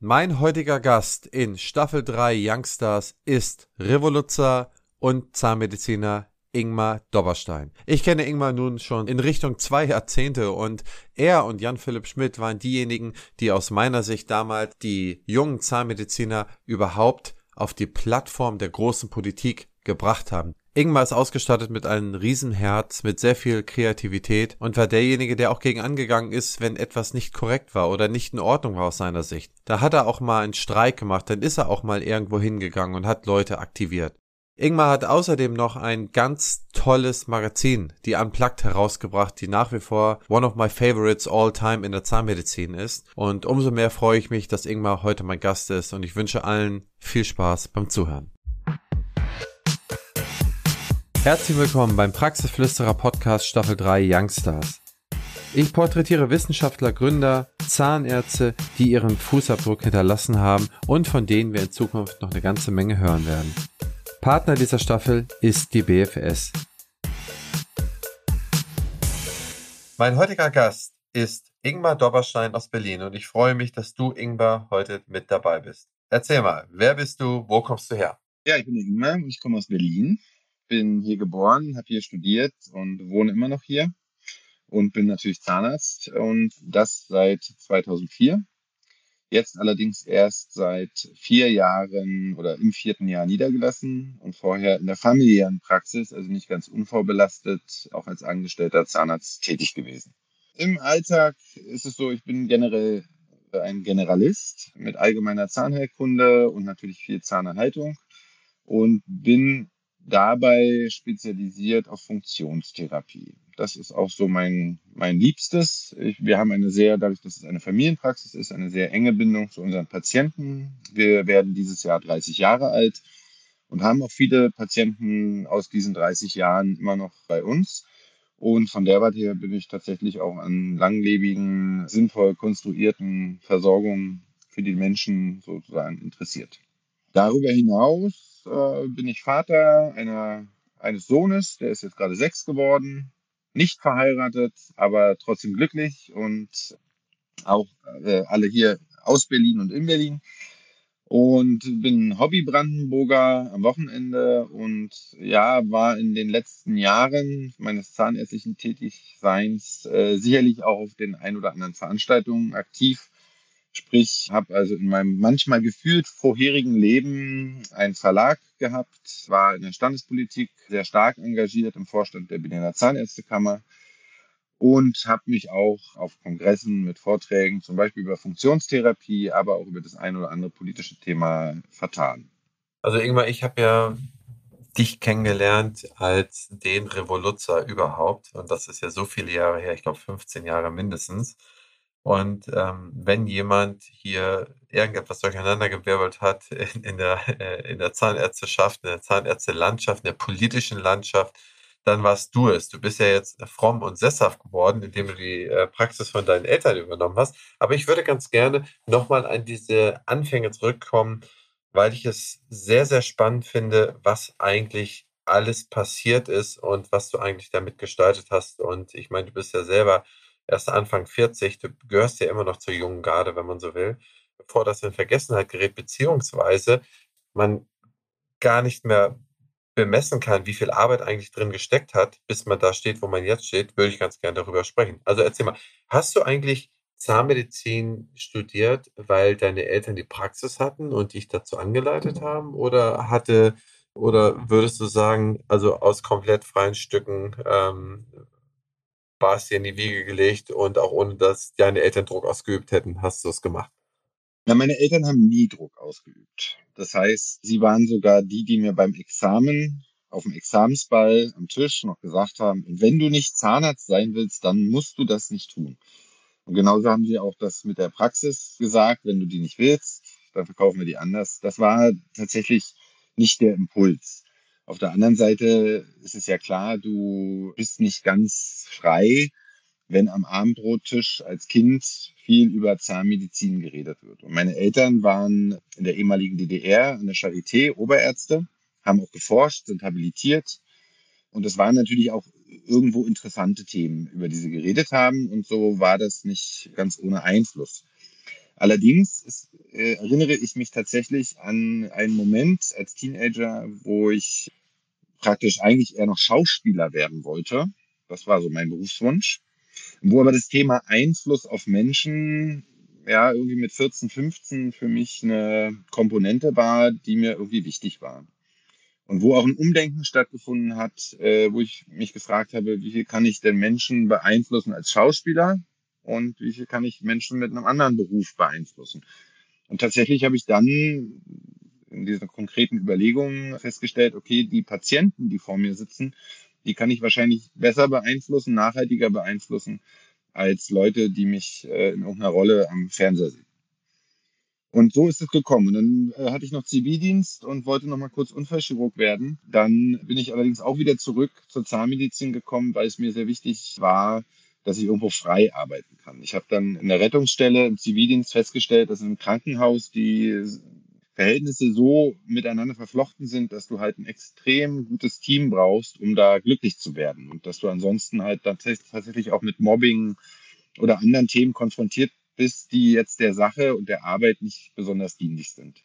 Mein heutiger Gast in Staffel 3 Youngstars ist Revoluzzer und Zahnmediziner Ingmar Dobberstein. Ich kenne Ingmar nun schon in Richtung zwei Jahrzehnte und er und Jan-Philipp Schmidt waren diejenigen, die aus meiner Sicht damals die jungen Zahnmediziner überhaupt auf die Plattform der großen Politik gebracht haben. Ingmar ist ausgestattet mit einem Riesenherz, mit sehr viel Kreativität und war derjenige, der auch gegen angegangen ist, wenn etwas nicht korrekt war oder nicht in Ordnung war aus seiner Sicht. Da hat er auch mal einen Streik gemacht, dann ist er auch mal irgendwo hingegangen und hat Leute aktiviert. Ingmar hat außerdem noch ein ganz tolles Magazin, die Unplugged, herausgebracht, die nach wie vor one of my favorites all time in der Zahnmedizin ist. Und umso mehr freue ich mich, dass Ingmar heute mein Gast ist und ich wünsche allen viel Spaß beim Zuhören. Herzlich willkommen beim Praxisflüsterer Podcast Staffel 3 Youngstars. Ich porträtiere Wissenschaftler, Gründer, Zahnärzte, die ihren Fußabdruck hinterlassen haben und von denen wir in Zukunft noch eine ganze Menge hören werden. Partner dieser Staffel ist die BFS. Mein heutiger Gast ist Ingmar Dobberstein aus Berlin und ich freue mich, dass du, Ingmar, heute mit dabei bist. Erzähl mal, wer bist du, wo kommst du her? Ja, ich bin Ingmar, ich komme aus Berlin bin hier geboren, habe hier studiert und wohne immer noch hier und bin natürlich Zahnarzt und das seit 2004. Jetzt allerdings erst seit vier Jahren oder im vierten Jahr niedergelassen und vorher in der familiären Praxis, also nicht ganz unvorbelastet, auch als angestellter Zahnarzt tätig gewesen. Im Alltag ist es so, ich bin generell ein Generalist mit allgemeiner Zahnheilkunde und natürlich viel Zahnerhaltung und bin dabei spezialisiert auf Funktionstherapie. Das ist auch so mein, mein Liebstes. Ich, wir haben eine sehr, dadurch, dass es eine Familienpraxis ist, eine sehr enge Bindung zu unseren Patienten. Wir werden dieses Jahr 30 Jahre alt und haben auch viele Patienten aus diesen 30 Jahren immer noch bei uns. Und von der Warte her bin ich tatsächlich auch an langlebigen, sinnvoll konstruierten Versorgungen für die Menschen sozusagen interessiert. Darüber hinaus äh, bin ich Vater einer, eines Sohnes, der ist jetzt gerade sechs geworden, nicht verheiratet, aber trotzdem glücklich und auch äh, alle hier aus Berlin und in Berlin. Und bin Hobby-Brandenburger am Wochenende und ja, war in den letzten Jahren meines zahnärztlichen Tätigseins äh, sicherlich auch auf den ein oder anderen Veranstaltungen aktiv Sprich, habe also in meinem manchmal gefühlt vorherigen Leben einen Verlag gehabt, war in der Standespolitik sehr stark engagiert im Vorstand der Berliner Zahnärztekammer und habe mich auch auf Kongressen mit Vorträgen zum Beispiel über Funktionstherapie, aber auch über das ein oder andere politische Thema vertan. Also Ingmar, ich habe ja dich kennengelernt als den Revoluzzer überhaupt und das ist ja so viele Jahre her, ich glaube 15 Jahre mindestens. Und ähm, wenn jemand hier irgendetwas durcheinandergewirbelt hat in, in, der, äh, in der Zahnärzteschaft, in der Zahnärztelandschaft, in der politischen Landschaft, dann warst du es. Du bist ja jetzt fromm und sesshaft geworden, indem du die äh, Praxis von deinen Eltern übernommen hast. Aber ich würde ganz gerne nochmal an diese Anfänge zurückkommen, weil ich es sehr, sehr spannend finde, was eigentlich alles passiert ist und was du eigentlich damit gestaltet hast. Und ich meine, du bist ja selber erst Anfang 40, du gehörst ja immer noch zur jungen Garde, wenn man so will, bevor das in Vergessenheit gerät, beziehungsweise man gar nicht mehr bemessen kann, wie viel Arbeit eigentlich drin gesteckt hat, bis man da steht, wo man jetzt steht, würde ich ganz gerne darüber sprechen. Also erzähl mal, hast du eigentlich Zahnmedizin studiert, weil deine Eltern die Praxis hatten und dich dazu angeleitet haben? Oder hatte, oder würdest du sagen, also aus komplett freien Stücken ähm, es dir in die Wiege gelegt und auch ohne, dass deine Eltern Druck ausgeübt hätten, hast du es gemacht? Na, meine Eltern haben nie Druck ausgeübt. Das heißt, sie waren sogar die, die mir beim Examen auf dem Examensball am Tisch noch gesagt haben, wenn du nicht Zahnarzt sein willst, dann musst du das nicht tun. Und genauso haben sie auch das mit der Praxis gesagt, wenn du die nicht willst, dann verkaufen wir die anders. Das war tatsächlich nicht der Impuls. Auf der anderen Seite ist es ja klar, du bist nicht ganz frei, wenn am Abendbrottisch als Kind viel über Zahnmedizin geredet wird. Und meine Eltern waren in der ehemaligen DDR an der Charité Oberärzte, haben auch geforscht, sind habilitiert. Und es waren natürlich auch irgendwo interessante Themen, über die sie geredet haben. Und so war das nicht ganz ohne Einfluss. Allerdings ist, äh, erinnere ich mich tatsächlich an einen Moment als Teenager, wo ich praktisch eigentlich eher noch Schauspieler werden wollte. Das war so mein Berufswunsch. Wo aber das Thema Einfluss auf Menschen ja irgendwie mit 14, 15 für mich eine Komponente war, die mir irgendwie wichtig war. Und wo auch ein Umdenken stattgefunden hat, äh, wo ich mich gefragt habe, wie viel kann ich denn Menschen beeinflussen als Schauspieler und wie viel kann ich Menschen mit einem anderen Beruf beeinflussen. Und tatsächlich habe ich dann in dieser konkreten Überlegung festgestellt, okay, die Patienten, die vor mir sitzen, die kann ich wahrscheinlich besser beeinflussen, nachhaltiger beeinflussen, als Leute, die mich äh, in irgendeiner Rolle am Fernseher sehen. Und so ist es gekommen. Und dann äh, hatte ich noch Zivildienst und wollte noch mal kurz Unfallchirurg werden. Dann bin ich allerdings auch wieder zurück zur Zahnmedizin gekommen, weil es mir sehr wichtig war, dass ich irgendwo frei arbeiten kann. Ich habe dann in der Rettungsstelle im Zivildienst festgestellt, dass im Krankenhaus die Verhältnisse so miteinander verflochten sind, dass du halt ein extrem gutes Team brauchst, um da glücklich zu werden. Und dass du ansonsten halt tatsächlich auch mit Mobbing oder anderen Themen konfrontiert bist, die jetzt der Sache und der Arbeit nicht besonders dienlich sind.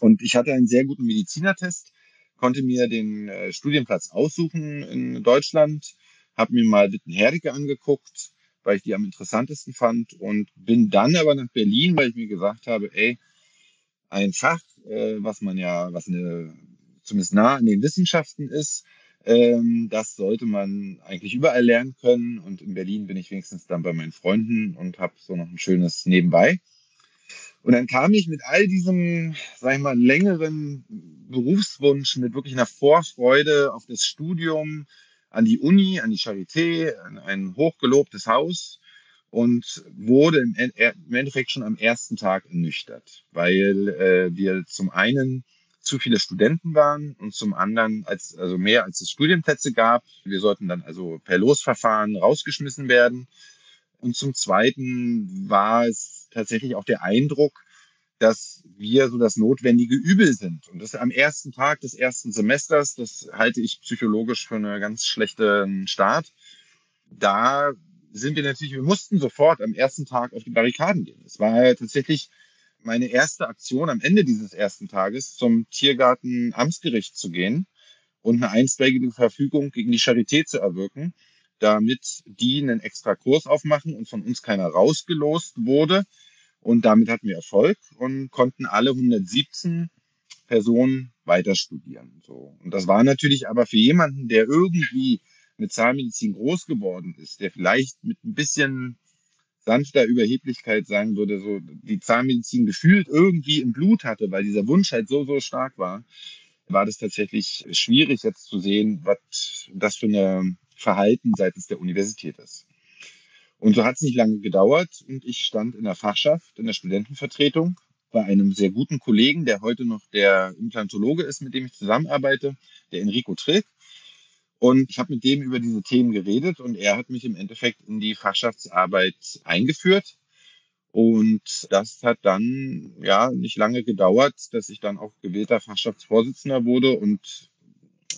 Und ich hatte einen sehr guten Medizinertest, konnte mir den äh, Studienplatz aussuchen in Deutschland, habe mir mal Wittenherdecke angeguckt, weil ich die am interessantesten fand und bin dann aber nach Berlin, weil ich mir gesagt habe, ey, ein Fach, äh, was man ja, was eine, zumindest nah an den Wissenschaften ist, ähm, das sollte man eigentlich überall lernen können. Und in Berlin bin ich wenigstens dann bei meinen Freunden und habe so noch ein schönes Nebenbei. Und dann kam ich mit all diesem, sag ich mal, längeren Berufswunsch, mit wirklich einer Vorfreude auf das Studium, an die Uni, an die Charité, an ein hochgelobtes Haus und wurde im, Endeffekt schon am ersten Tag ernüchtert, weil äh, wir zum einen zu viele Studenten waren und zum anderen als also mehr als es Studienplätze gab. Wir sollten dann also per Losverfahren rausgeschmissen werden. Und zum zweiten war es tatsächlich auch der Eindruck, dass wir so das notwendige Übel sind. Und das am ersten Tag des ersten Semesters, das halte ich psychologisch für einen ganz schlechten Start. Da sind wir natürlich, wir mussten sofort am ersten Tag auf die Barrikaden gehen. Es war tatsächlich meine erste Aktion am Ende dieses ersten Tages zum Tiergarten Amtsgericht zu gehen und eine einstweilige Verfügung gegen die Charité zu erwirken, damit die einen extra Kurs aufmachen und von uns keiner rausgelost wurde. Und damit hatten wir Erfolg und konnten alle 117 Personen weiter studieren. So. Und das war natürlich aber für jemanden, der irgendwie mit Zahnmedizin groß geworden ist, der vielleicht mit ein bisschen sanfter Überheblichkeit sagen würde, so die Zahnmedizin gefühlt irgendwie im Blut hatte, weil dieser Wunsch halt so, so stark war, war das tatsächlich schwierig jetzt zu sehen, was das für ein Verhalten seitens der Universität ist. Und so hat es nicht lange gedauert und ich stand in der Fachschaft, in der Studentenvertretung bei einem sehr guten Kollegen, der heute noch der Implantologe ist, mit dem ich zusammenarbeite, der Enrico Trick. Und ich habe mit dem über diese Themen geredet und er hat mich im Endeffekt in die Fachschaftsarbeit eingeführt. Und das hat dann ja nicht lange gedauert, dass ich dann auch gewählter Fachschaftsvorsitzender wurde. Und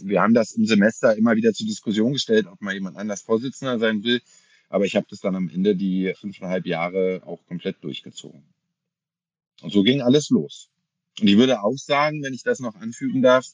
wir haben das im Semester immer wieder zur Diskussion gestellt, ob mal jemand anders Vorsitzender sein will. Aber ich habe das dann am Ende die fünfeinhalb Jahre auch komplett durchgezogen. Und so ging alles los. Und ich würde auch sagen, wenn ich das noch anfügen darf,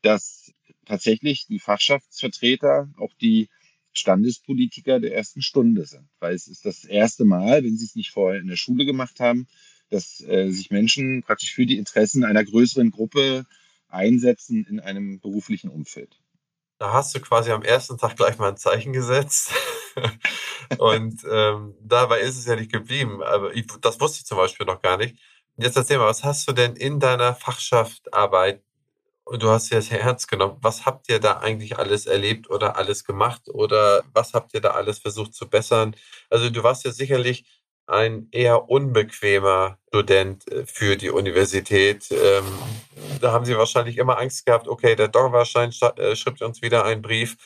dass tatsächlich die Fachschaftsvertreter auch die Standespolitiker der ersten Stunde sind. Weil es ist das erste Mal, wenn sie es nicht vorher in der Schule gemacht haben, dass äh, sich Menschen praktisch für die Interessen einer größeren Gruppe einsetzen in einem beruflichen Umfeld. Da hast du quasi am ersten Tag gleich mal ein Zeichen gesetzt. Und ähm, dabei ist es ja nicht geblieben. Aber ich, das wusste ich zum Beispiel noch gar nicht. Jetzt erzähl mal, was hast du denn in deiner Fachschaftarbeit du hast ja sehr ernst genommen. Was habt ihr da eigentlich alles erlebt oder alles gemacht oder was habt ihr da alles versucht zu bessern? Also du warst ja sicherlich ein eher unbequemer Student äh, für die Universität. Ähm, da haben sie wahrscheinlich immer Angst gehabt, okay, der Dorfwahrschein äh, schreibt uns wieder einen Brief,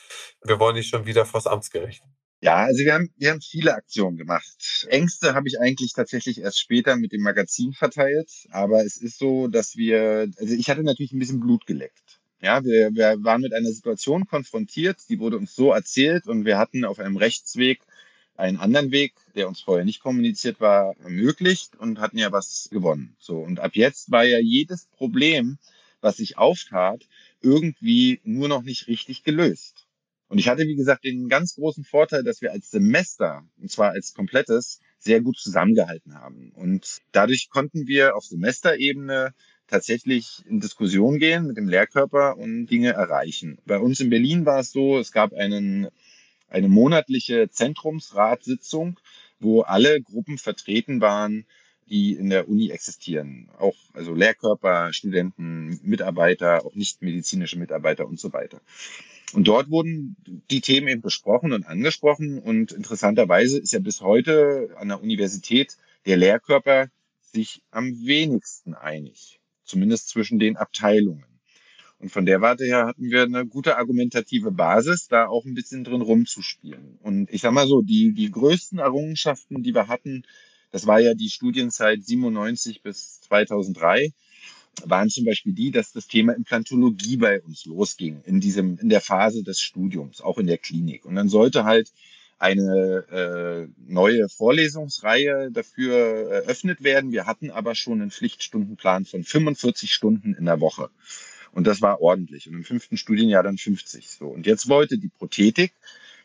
wir wollen nicht schon wieder vors Amtsgericht. Ja, also wir haben, wir haben viele Aktionen gemacht. Ängste habe ich eigentlich tatsächlich erst später mit dem Magazin verteilt. Aber es ist so, dass wir, also ich hatte natürlich ein bisschen Blut geleckt. Ja, wir, wir waren mit einer Situation konfrontiert, die wurde uns so erzählt und wir hatten auf einem Rechtsweg einen anderen Weg, der uns vorher nicht kommuniziert war, ermöglicht und hatten ja was gewonnen. So. Und ab jetzt war ja jedes Problem, was sich auftat, irgendwie nur noch nicht richtig gelöst. Und ich hatte, wie gesagt, den ganz großen Vorteil, dass wir als Semester, und zwar als komplettes, sehr gut zusammengehalten haben. Und dadurch konnten wir auf Semesterebene tatsächlich in Diskussion gehen mit dem Lehrkörper und Dinge erreichen. Bei uns in Berlin war es so, es gab einen eine monatliche Zentrumsratssitzung, wo alle Gruppen vertreten waren, die in der Uni existieren. Auch also Lehrkörper, Studenten, Mitarbeiter, auch nicht medizinische Mitarbeiter und so weiter. Und dort wurden die Themen eben besprochen und angesprochen. Und interessanterweise ist ja bis heute an der Universität der Lehrkörper sich am wenigsten einig, zumindest zwischen den Abteilungen. Und von der Warte her hatten wir eine gute argumentative Basis, da auch ein bisschen drin rumzuspielen. Und ich sag mal so, die, die größten Errungenschaften, die wir hatten, das war ja die Studienzeit 97 bis 2003, waren zum Beispiel die, dass das Thema Implantologie bei uns losging in diesem, in der Phase des Studiums, auch in der Klinik. Und dann sollte halt eine äh, neue Vorlesungsreihe dafür eröffnet werden. Wir hatten aber schon einen Pflichtstundenplan von 45 Stunden in der Woche. Und das war ordentlich. Und im fünften Studienjahr dann 50. So. Und jetzt wollte die Prothetik,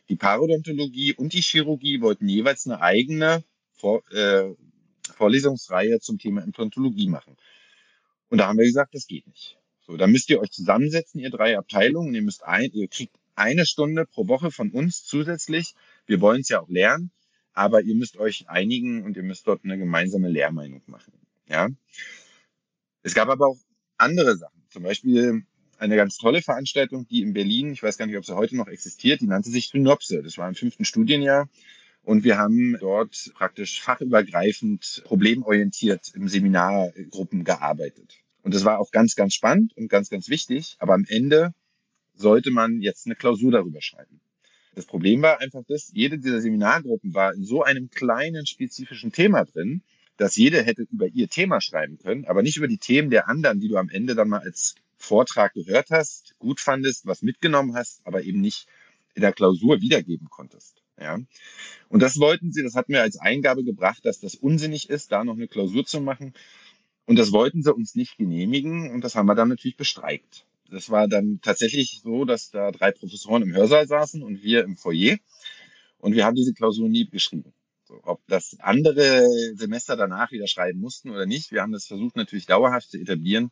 die Parodontologie und die Chirurgie wollten jeweils eine eigene Vor äh, Vorlesungsreihe zum Thema Implantologie machen. Und da haben wir gesagt, das geht nicht. So, da müsst ihr euch zusammensetzen, ihr drei Abteilungen. Ihr müsst ein, ihr kriegt eine Stunde pro Woche von uns zusätzlich. Wir wollen es ja auch lernen, aber ihr müsst euch einigen und ihr müsst dort eine gemeinsame Lehrmeinung machen. Ja. Es gab aber auch andere Sachen. Zum Beispiel eine ganz tolle Veranstaltung, die in Berlin, ich weiß gar nicht, ob sie heute noch existiert, die nannte sich Synopse. Das war im fünften Studienjahr. Und wir haben dort praktisch fachübergreifend problemorientiert im Seminargruppen gearbeitet. Und das war auch ganz, ganz spannend und ganz, ganz wichtig. Aber am Ende sollte man jetzt eine Klausur darüber schreiben. Das Problem war einfach das, jede dieser Seminargruppen war in so einem kleinen spezifischen Thema drin, dass jeder hätte über ihr Thema schreiben können, aber nicht über die Themen der anderen, die du am Ende dann mal als Vortrag gehört hast, gut fandest, was mitgenommen hast, aber eben nicht in der Klausur wiedergeben konntest. Ja. Und das wollten sie, das hatten wir als Eingabe gebracht, dass das unsinnig ist, da noch eine Klausur zu machen. Und das wollten sie uns nicht genehmigen und das haben wir dann natürlich bestreikt. Das war dann tatsächlich so, dass da drei Professoren im Hörsaal saßen und wir im Foyer. Und wir haben diese Klausur nie geschrieben. So, ob das andere Semester danach wieder schreiben mussten oder nicht. Wir haben das versucht natürlich dauerhaft zu etablieren,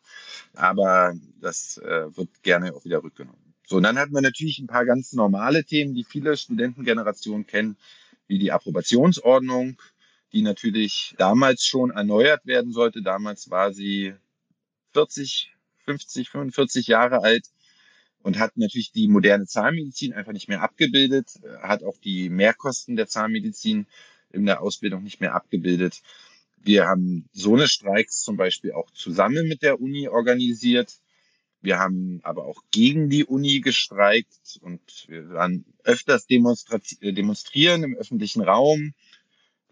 aber das äh, wird gerne auch wieder rückgenommen. So, und dann hatten wir natürlich ein paar ganz normale Themen, die viele Studentengenerationen kennen, wie die Approbationsordnung, die natürlich damals schon erneuert werden sollte. Damals war sie 40, 50, 45 Jahre alt und hat natürlich die moderne Zahnmedizin einfach nicht mehr abgebildet, hat auch die Mehrkosten der Zahnmedizin in der Ausbildung nicht mehr abgebildet. Wir haben so eine Streiks zum Beispiel auch zusammen mit der Uni organisiert. Wir haben aber auch gegen die Uni gestreikt und wir waren öfters demonstrieren im öffentlichen Raum.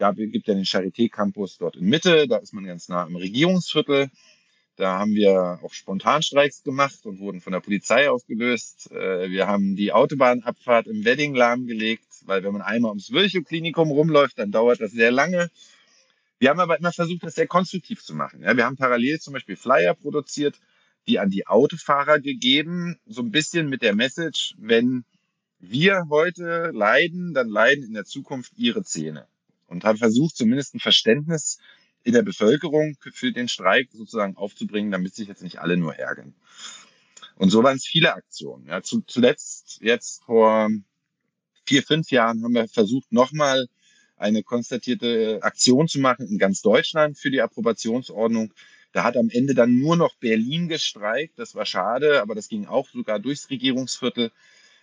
Da gibt ja den Charité Campus dort in Mitte, da ist man ganz nah im Regierungsviertel. Da haben wir auch Spontanstreiks gemacht und wurden von der Polizei aufgelöst. Äh, wir haben die Autobahnabfahrt im Wedding lahmgelegt, weil wenn man einmal ums Virchow-Klinikum rumläuft, dann dauert das sehr lange. Wir haben aber immer versucht, das sehr konstruktiv zu machen. Wir haben parallel zum Beispiel Flyer produziert, die an die Autofahrer gegeben, so ein bisschen mit der Message, wenn wir heute leiden, dann leiden in der Zukunft ihre Zähne. Und haben versucht, zumindest ein Verständnis in der Bevölkerung für den Streik sozusagen aufzubringen, damit sich jetzt nicht alle nur ärgern. Und so waren es viele Aktionen. Ja, zu, zuletzt jetzt vor vier, fünf Jahren haben wir versucht, nochmal eine konstatierte Aktion zu machen in ganz Deutschland für die Approbationsordnung. Da hat am Ende dann nur noch Berlin gestreikt. Das war schade, aber das ging auch sogar durchs Regierungsviertel.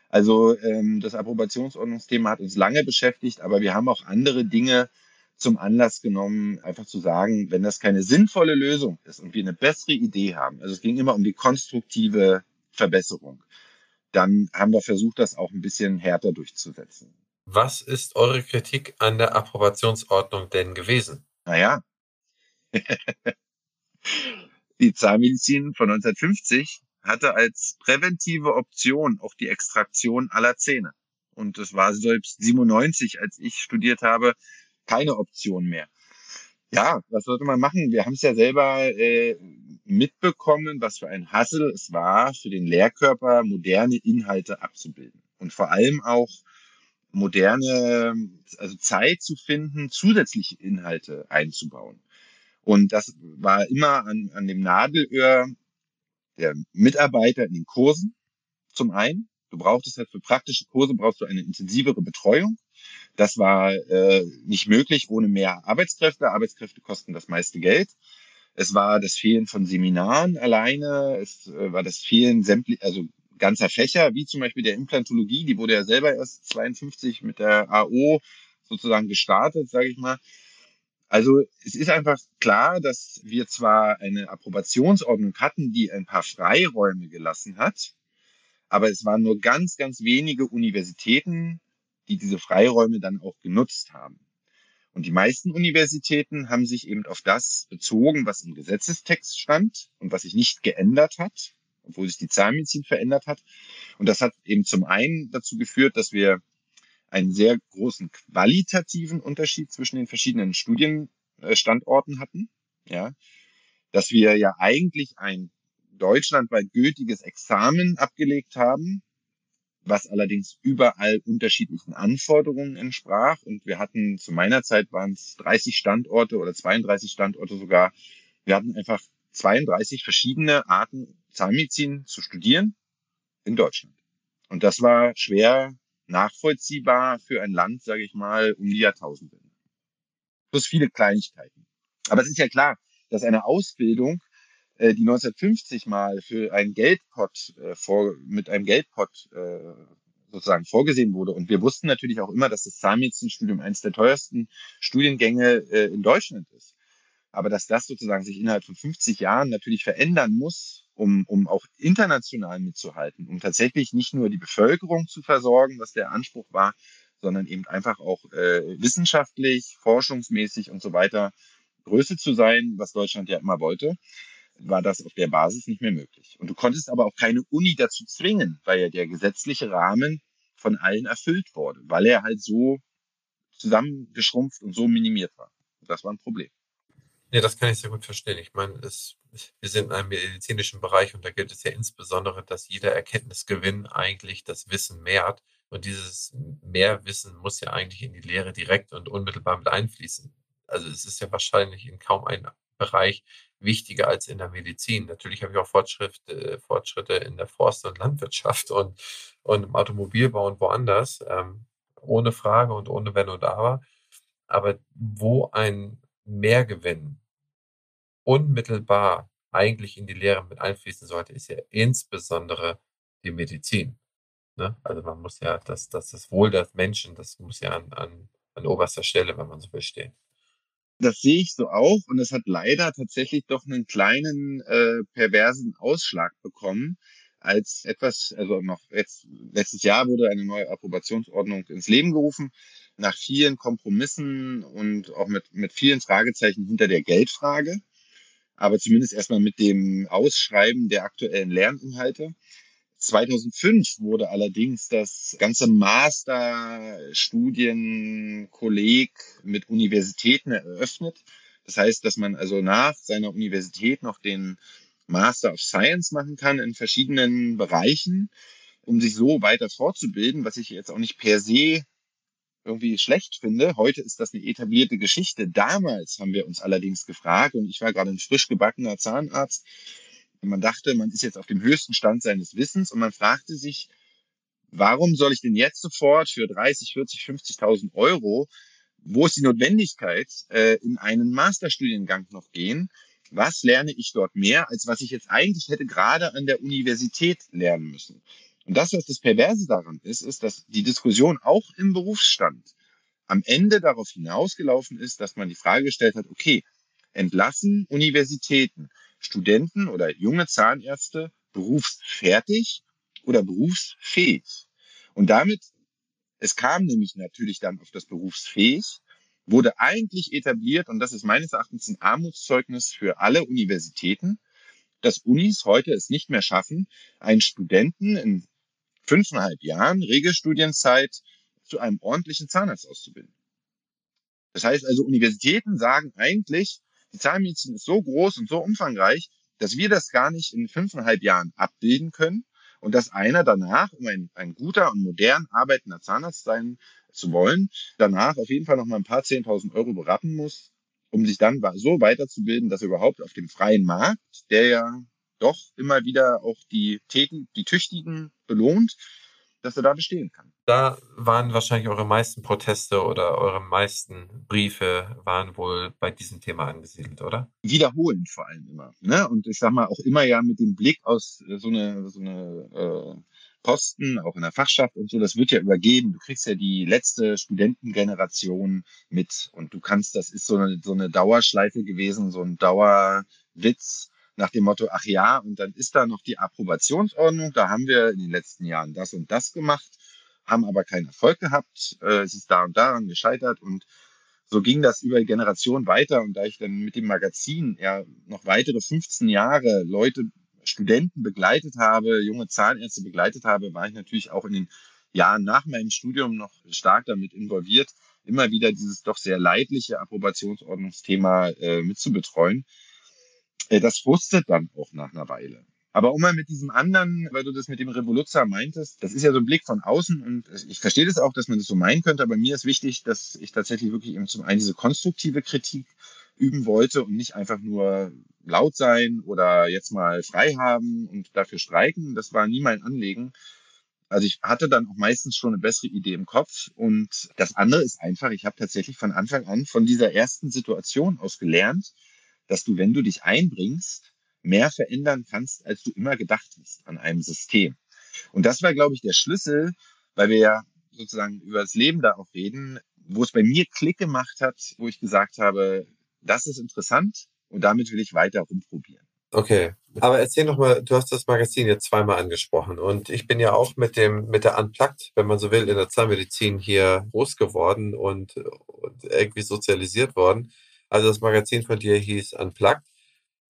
Also ähm, das Approbationsordnungsthema hat uns lange beschäftigt, aber wir haben auch andere Dinge zum Anlass genommen, einfach zu sagen, wenn das keine sinnvolle Lösung ist und wir eine bessere Idee haben, also es ging immer um die konstruktive Verbesserung, dann haben wir versucht, das auch ein bisschen härter durchzusetzen. Was ist eure Kritik an der Approbationsordnung denn gewesen? Naja, die Zahnmedizin von 1950 hatte als präventive Option auch die Extraktion aller Zähne. Und das war selbst 97, als ich studiert habe, keine Option mehr. Ja, was sollte man machen? Wir haben es ja selber äh, mitbekommen, was für ein Hassel es war, für den Lehrkörper moderne Inhalte abzubilden. Und vor allem auch moderne, also Zeit zu finden, zusätzliche Inhalte einzubauen. Und das war immer an, an dem Nadelöhr der Mitarbeiter in den Kursen zum einen. Du brauchtest halt für praktische Kurse brauchst du eine intensivere Betreuung. Das war äh, nicht möglich ohne mehr Arbeitskräfte. Arbeitskräfte kosten das meiste Geld. Es war das Fehlen von Seminaren alleine. Es äh, war das Fehlen sämtlich, also ganzer Fächer, wie zum Beispiel der Implantologie. Die wurde ja selber erst 52 mit der AO sozusagen gestartet, sage ich mal. Also es ist einfach klar, dass wir zwar eine Approbationsordnung hatten, die ein paar Freiräume gelassen hat, aber es waren nur ganz, ganz wenige Universitäten, die diese Freiräume dann auch genutzt haben. Und die meisten Universitäten haben sich eben auf das bezogen, was im Gesetzestext stand und was sich nicht geändert hat, obwohl sich die Zahnmedizin verändert hat. Und das hat eben zum einen dazu geführt, dass wir einen sehr großen qualitativen Unterschied zwischen den verschiedenen Studienstandorten hatten. Ja, dass wir ja eigentlich ein deutschlandweit gültiges Examen abgelegt haben, was allerdings überall unterschiedlichen Anforderungen entsprach. Und wir hatten zu meiner Zeit waren es 30 Standorte oder 32 Standorte sogar. Wir hatten einfach 32 verschiedene Arten Zahnmedizin zu studieren in Deutschland. Und das war schwer nachvollziehbar für ein Land, sage ich mal, um die Jahrtausende. Plus viele Kleinigkeiten. Aber es ist ja klar, dass eine Ausbildung, äh, die 1950 mal für einen Geldpot äh, vor, mit einem Geldpot äh, sozusagen vorgesehen wurde. Und wir wussten natürlich auch immer, dass das Zahnmedizinstudium eines der teuersten Studiengänge äh, in Deutschland ist. Aber dass das sozusagen sich innerhalb von 50 Jahren natürlich verändern muss, um, um auch international mitzuhalten, um tatsächlich nicht nur die Bevölkerung zu versorgen, was der Anspruch war, sondern eben einfach auch äh, wissenschaftlich, forschungsmäßig und so weiter Größe zu sein, was Deutschland ja immer wollte, war das auf der Basis nicht mehr möglich. Und du konntest aber auch keine Uni dazu zwingen, weil ja der gesetzliche Rahmen von allen erfüllt wurde, weil er halt so zusammengeschrumpft und so minimiert war. Das war ein Problem. Ja, das kann ich sehr gut verstehen. Ich meine, es, wir sind in einem medizinischen Bereich und da gilt es ja insbesondere, dass jeder Erkenntnisgewinn eigentlich das Wissen mehrt. Und dieses Mehrwissen muss ja eigentlich in die Lehre direkt und unmittelbar mit einfließen. Also es ist ja wahrscheinlich in kaum einem Bereich wichtiger als in der Medizin. Natürlich habe ich auch Fortschritte, äh, Fortschritte in der Forst- und Landwirtschaft und, und im Automobilbau und woanders, ähm, ohne Frage und ohne Wenn und Aber. Aber wo ein Mehrgewinn unmittelbar eigentlich in die Lehre mit einfließen sollte, ist ja insbesondere die Medizin. Ne? Also man muss ja, das, das, das Wohl der Menschen, das muss ja an, an, an oberster Stelle, wenn man so will, stehen. Das sehe ich so auch und es hat leider tatsächlich doch einen kleinen äh, perversen Ausschlag bekommen, als etwas, also noch jetzt, letztes Jahr wurde eine neue Approbationsordnung ins Leben gerufen, nach vielen Kompromissen und auch mit, mit vielen Fragezeichen hinter der Geldfrage, aber zumindest erstmal mit dem Ausschreiben der aktuellen Lerninhalte. 2005 wurde allerdings das ganze Masterstudienkolleg mit Universitäten eröffnet. Das heißt, dass man also nach seiner Universität noch den Master of Science machen kann in verschiedenen Bereichen, um sich so weiter fortzubilden, was ich jetzt auch nicht per se irgendwie schlecht finde. Heute ist das eine etablierte Geschichte. Damals haben wir uns allerdings gefragt, und ich war gerade ein frisch gebackener Zahnarzt, man dachte, man ist jetzt auf dem höchsten Stand seines Wissens und man fragte sich, warum soll ich denn jetzt sofort für 30, 40, 50.000 Euro, wo ist die Notwendigkeit, äh, in einen Masterstudiengang noch gehen? Was lerne ich dort mehr, als was ich jetzt eigentlich hätte gerade an der Universität lernen müssen? Und das, was das Perverse daran ist, ist, dass die Diskussion auch im Berufsstand am Ende darauf hinausgelaufen ist, dass man die Frage gestellt hat, okay, entlassen Universitäten Studenten oder junge Zahnärzte berufsfertig oder berufsfähig? Und damit, es kam nämlich natürlich dann auf das berufsfähig, wurde eigentlich etabliert, und das ist meines Erachtens ein Armutszeugnis für alle Universitäten, dass Unis heute es nicht mehr schaffen, einen Studenten in fünfeinhalb Jahren Regelstudienzeit zu einem ordentlichen Zahnarzt auszubilden. Das heißt also, Universitäten sagen eigentlich, die Zahnmedizin ist so groß und so umfangreich, dass wir das gar nicht in fünfeinhalb Jahren abbilden können und dass einer danach, um ein, ein guter und modern arbeitender Zahnarzt sein zu wollen, danach auf jeden Fall noch mal ein paar zehntausend Euro berappen muss, um sich dann so weiterzubilden, dass er überhaupt auf dem freien Markt, der ja doch immer wieder auch die Täten, die Tüchtigen belohnt, dass er da bestehen kann. Da waren wahrscheinlich eure meisten Proteste oder eure meisten Briefe waren wohl bei diesem Thema angesiedelt, oder? Wiederholend vor allem immer. Ne? Und ich sag mal auch immer ja mit dem Blick aus äh, so eine, so eine äh, Posten, auch in der Fachschaft und so, das wird ja übergeben. Du kriegst ja die letzte Studentengeneration mit und du kannst, das ist so eine, so eine Dauerschleife gewesen, so ein Dauerwitz nach dem Motto, ach ja, und dann ist da noch die Approbationsordnung, da haben wir in den letzten Jahren das und das gemacht, haben aber keinen Erfolg gehabt, äh, es ist da und daran gescheitert und so ging das über Generationen weiter und da ich dann mit dem Magazin ja noch weitere 15 Jahre Leute, Studenten begleitet habe, junge Zahnärzte begleitet habe, war ich natürlich auch in den Jahren nach meinem Studium noch stark damit involviert, immer wieder dieses doch sehr leidliche Approbationsordnungsthema äh, mitzubetreuen. Äh, das fruchtet dann auch nach einer Weile. Aber um mal mit diesem anderen, weil du das mit dem Revoluzzer meintest, das ist ja so ein Blick von außen und ich verstehe das auch, dass man das so meinen könnte, aber mir ist wichtig, dass ich tatsächlich wirklich eben zum einen diese konstruktive Kritik üben wollte und nicht einfach nur laut sein oder jetzt mal frei haben und dafür streiken. Das war nie mein Anliegen. Also ich hatte dann auch meistens schon eine bessere Idee im Kopf. Und das andere ist einfach, ich habe tatsächlich von Anfang an von dieser ersten Situation aus gelernt, dass du, wenn du dich einbringst, mehr verändern kannst, als du immer gedacht hast an einem System. Und das war, glaube ich, der Schlüssel, weil wir ja sozusagen über das Leben da auch reden, wo es bei mir Klick gemacht hat, wo ich gesagt habe, das ist interessant und damit will ich weiter rumprobieren. Okay, aber erzähl noch mal, du hast das Magazin jetzt zweimal angesprochen und ich bin ja auch mit dem mit der Unplugged, wenn man so will, in der Zahnmedizin hier groß geworden und, und irgendwie sozialisiert worden. Also das Magazin von dir hieß Unplugged.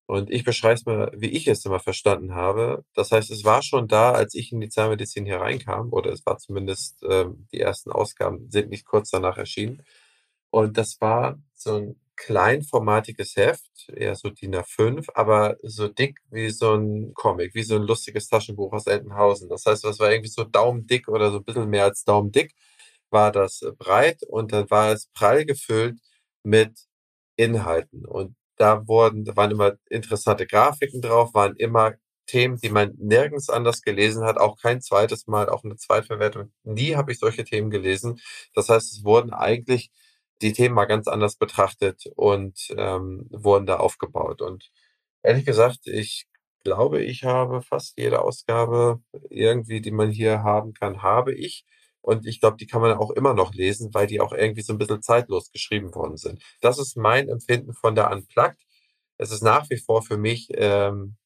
Und ich beschreibe es mal, wie ich es immer verstanden habe. Das heißt, es war schon da, als ich in die Zahnmedizin hier reinkam, oder es war zumindest, ähm, die ersten Ausgaben sind nicht kurz danach erschienen. Und das war so ein kleinformatiges Heft, eher so DIN A5, aber so dick wie so ein Comic, wie so ein lustiges Taschenbuch aus Entenhausen. Das heißt, das war irgendwie so daumendick oder so ein bisschen mehr als daumendick, war das breit und dann war es prall gefüllt mit Inhalten. Und da wurden, da waren immer interessante Grafiken drauf, waren immer Themen, die man nirgends anders gelesen hat, auch kein zweites Mal, auch eine Zweitverwertung. Nie habe ich solche Themen gelesen. Das heißt, es wurden eigentlich die Themen mal ganz anders betrachtet und ähm, wurden da aufgebaut. Und ehrlich gesagt, ich glaube, ich habe fast jede Ausgabe irgendwie, die man hier haben kann, habe ich. Und ich glaube, die kann man auch immer noch lesen, weil die auch irgendwie so ein bisschen zeitlos geschrieben worden sind. Das ist mein Empfinden von der Unplugged. Es ist nach wie vor für mich ähm,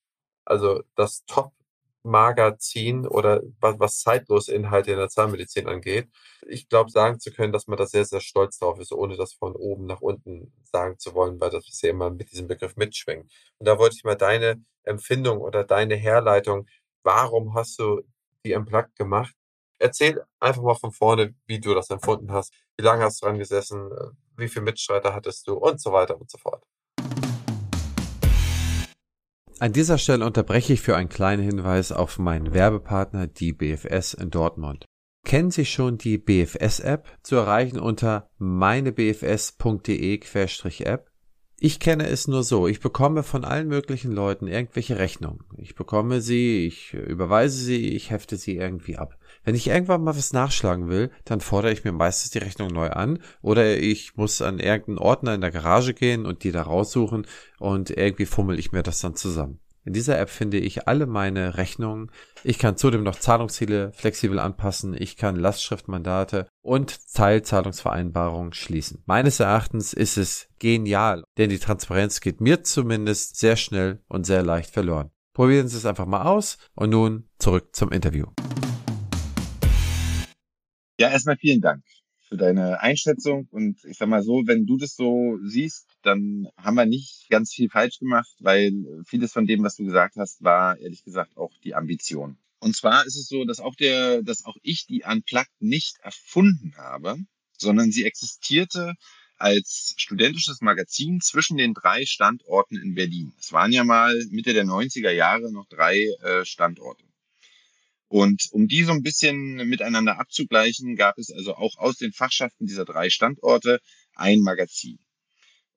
also das Top-Magazin oder was, was zeitlose Inhalte in der Zahnmedizin angeht. Ich glaube, sagen zu können, dass man da sehr, sehr stolz drauf ist, ohne das von oben nach unten sagen zu wollen, weil das ja immer mit diesem Begriff mitschwingt. Und da wollte ich mal deine Empfindung oder deine Herleitung, warum hast du die Unplugged gemacht? Erzähl einfach mal von vorne, wie du das empfunden hast. Wie lange hast du dran gesessen? Wie viele Mitstreiter hattest du? Und so weiter und so fort. An dieser Stelle unterbreche ich für einen kleinen Hinweis auf meinen Werbepartner, die BFS in Dortmund. Kennen Sie schon die BFS-App? Zu erreichen unter meinebfs.de-app. Ich kenne es nur so. Ich bekomme von allen möglichen Leuten irgendwelche Rechnungen. Ich bekomme sie, ich überweise sie, ich hefte sie irgendwie ab. Wenn ich irgendwann mal was nachschlagen will, dann fordere ich mir meistens die Rechnung neu an oder ich muss an irgendeinen Ordner in der Garage gehen und die da raussuchen und irgendwie fummel ich mir das dann zusammen. In dieser App finde ich alle meine Rechnungen. Ich kann zudem noch Zahlungsziele flexibel anpassen. Ich kann Lastschriftmandate und Teilzahlungsvereinbarungen schließen. Meines Erachtens ist es genial, denn die Transparenz geht mir zumindest sehr schnell und sehr leicht verloren. Probieren Sie es einfach mal aus und nun zurück zum Interview. Ja, erstmal vielen Dank für deine Einschätzung. Und ich sag mal so, wenn du das so siehst, dann haben wir nicht ganz viel falsch gemacht, weil vieles von dem, was du gesagt hast, war ehrlich gesagt auch die Ambition. Und zwar ist es so, dass auch der, dass auch ich die Unplugged nicht erfunden habe, sondern sie existierte als studentisches Magazin zwischen den drei Standorten in Berlin. Es waren ja mal Mitte der 90er Jahre noch drei äh, Standorte. Und um die so ein bisschen miteinander abzugleichen, gab es also auch aus den Fachschaften dieser drei Standorte ein Magazin.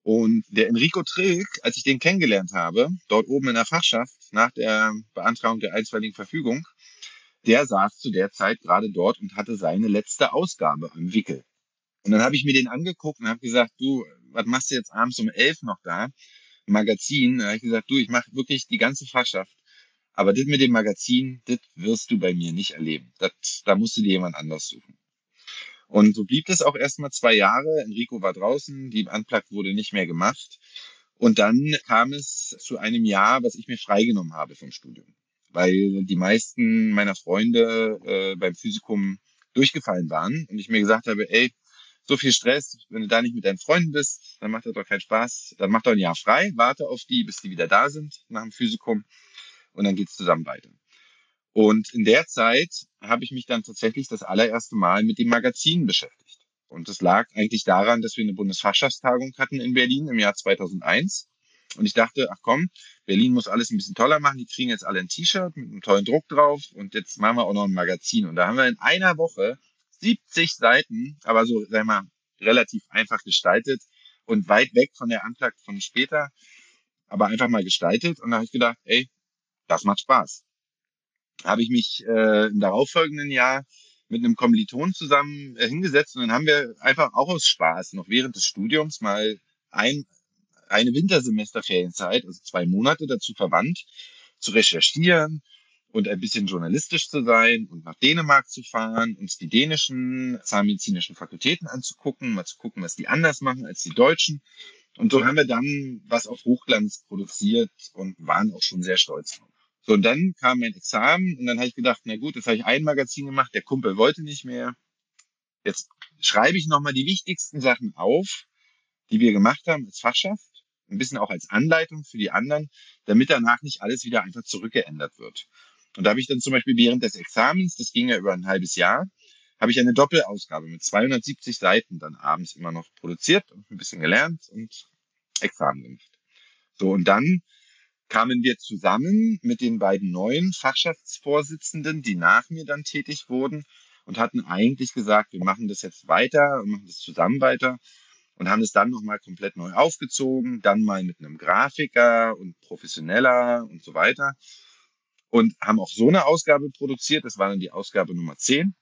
Und der Enrico Trilk, als ich den kennengelernt habe, dort oben in der Fachschaft, nach der Beantragung der einstweiligen Verfügung, der saß zu der Zeit gerade dort und hatte seine letzte Ausgabe am Wickel. Und dann habe ich mir den angeguckt und habe gesagt, du, was machst du jetzt abends um elf noch da? Magazin. Da habe ich gesagt, du, ich mache wirklich die ganze Fachschaft. Aber das mit dem Magazin, das wirst du bei mir nicht erleben. Das, da musst du dir jemand anders suchen. Und so blieb es auch erstmal zwei Jahre. Enrico war draußen, die Unplugged wurde nicht mehr gemacht. Und dann kam es zu einem Jahr, was ich mir freigenommen habe vom Studium. Weil die meisten meiner Freunde äh, beim Physikum durchgefallen waren und ich mir gesagt habe, ey, so viel Stress, wenn du da nicht mit deinen Freunden bist, dann macht das doch keinen Spaß. Dann mach doch ein Jahr frei, warte auf die, bis die wieder da sind nach dem Physikum und dann geht's zusammen weiter. Und in der Zeit habe ich mich dann tatsächlich das allererste Mal mit dem Magazin beschäftigt. Und das lag eigentlich daran, dass wir eine Bundesfachschaftstagung hatten in Berlin im Jahr 2001. Und ich dachte, ach komm, Berlin muss alles ein bisschen toller machen. Die kriegen jetzt alle ein T-Shirt mit einem tollen Druck drauf. Und jetzt machen wir auch noch ein Magazin. Und da haben wir in einer Woche 70 Seiten, aber so, sag mal, relativ einfach gestaltet und weit weg von der Antrag von später, aber einfach mal gestaltet. Und da habe ich gedacht, ey, das macht Spaß habe ich mich äh, im darauffolgenden Jahr mit einem Kommiliton zusammen äh, hingesetzt und dann haben wir einfach auch aus Spaß noch während des Studiums mal ein, eine Wintersemesterferienzeit, also zwei Monate dazu verwandt, zu recherchieren und ein bisschen journalistisch zu sein und nach Dänemark zu fahren, uns die dänischen zahnmedizinischen Fakultäten anzugucken, mal zu gucken, was die anders machen als die deutschen. Und so haben wir dann was auf Hochglanz produziert und waren auch schon sehr stolz drauf. So, und dann kam mein Examen und dann habe ich gedacht, na gut, jetzt habe ich ein Magazin gemacht, der Kumpel wollte nicht mehr. Jetzt schreibe ich nochmal die wichtigsten Sachen auf, die wir gemacht haben als Fachschaft, ein bisschen auch als Anleitung für die anderen, damit danach nicht alles wieder einfach zurückgeändert wird. Und da habe ich dann zum Beispiel während des Examens, das ging ja über ein halbes Jahr, habe ich eine Doppelausgabe mit 270 Seiten dann abends immer noch produziert und ein bisschen gelernt und Examen gemacht. So, und dann kamen wir zusammen mit den beiden neuen Fachschaftsvorsitzenden, die nach mir dann tätig wurden und hatten eigentlich gesagt, wir machen das jetzt weiter und machen das zusammen weiter und haben es dann nochmal komplett neu aufgezogen, dann mal mit einem Grafiker und professioneller und so weiter und haben auch so eine Ausgabe produziert. Das war dann die Ausgabe Nummer 10.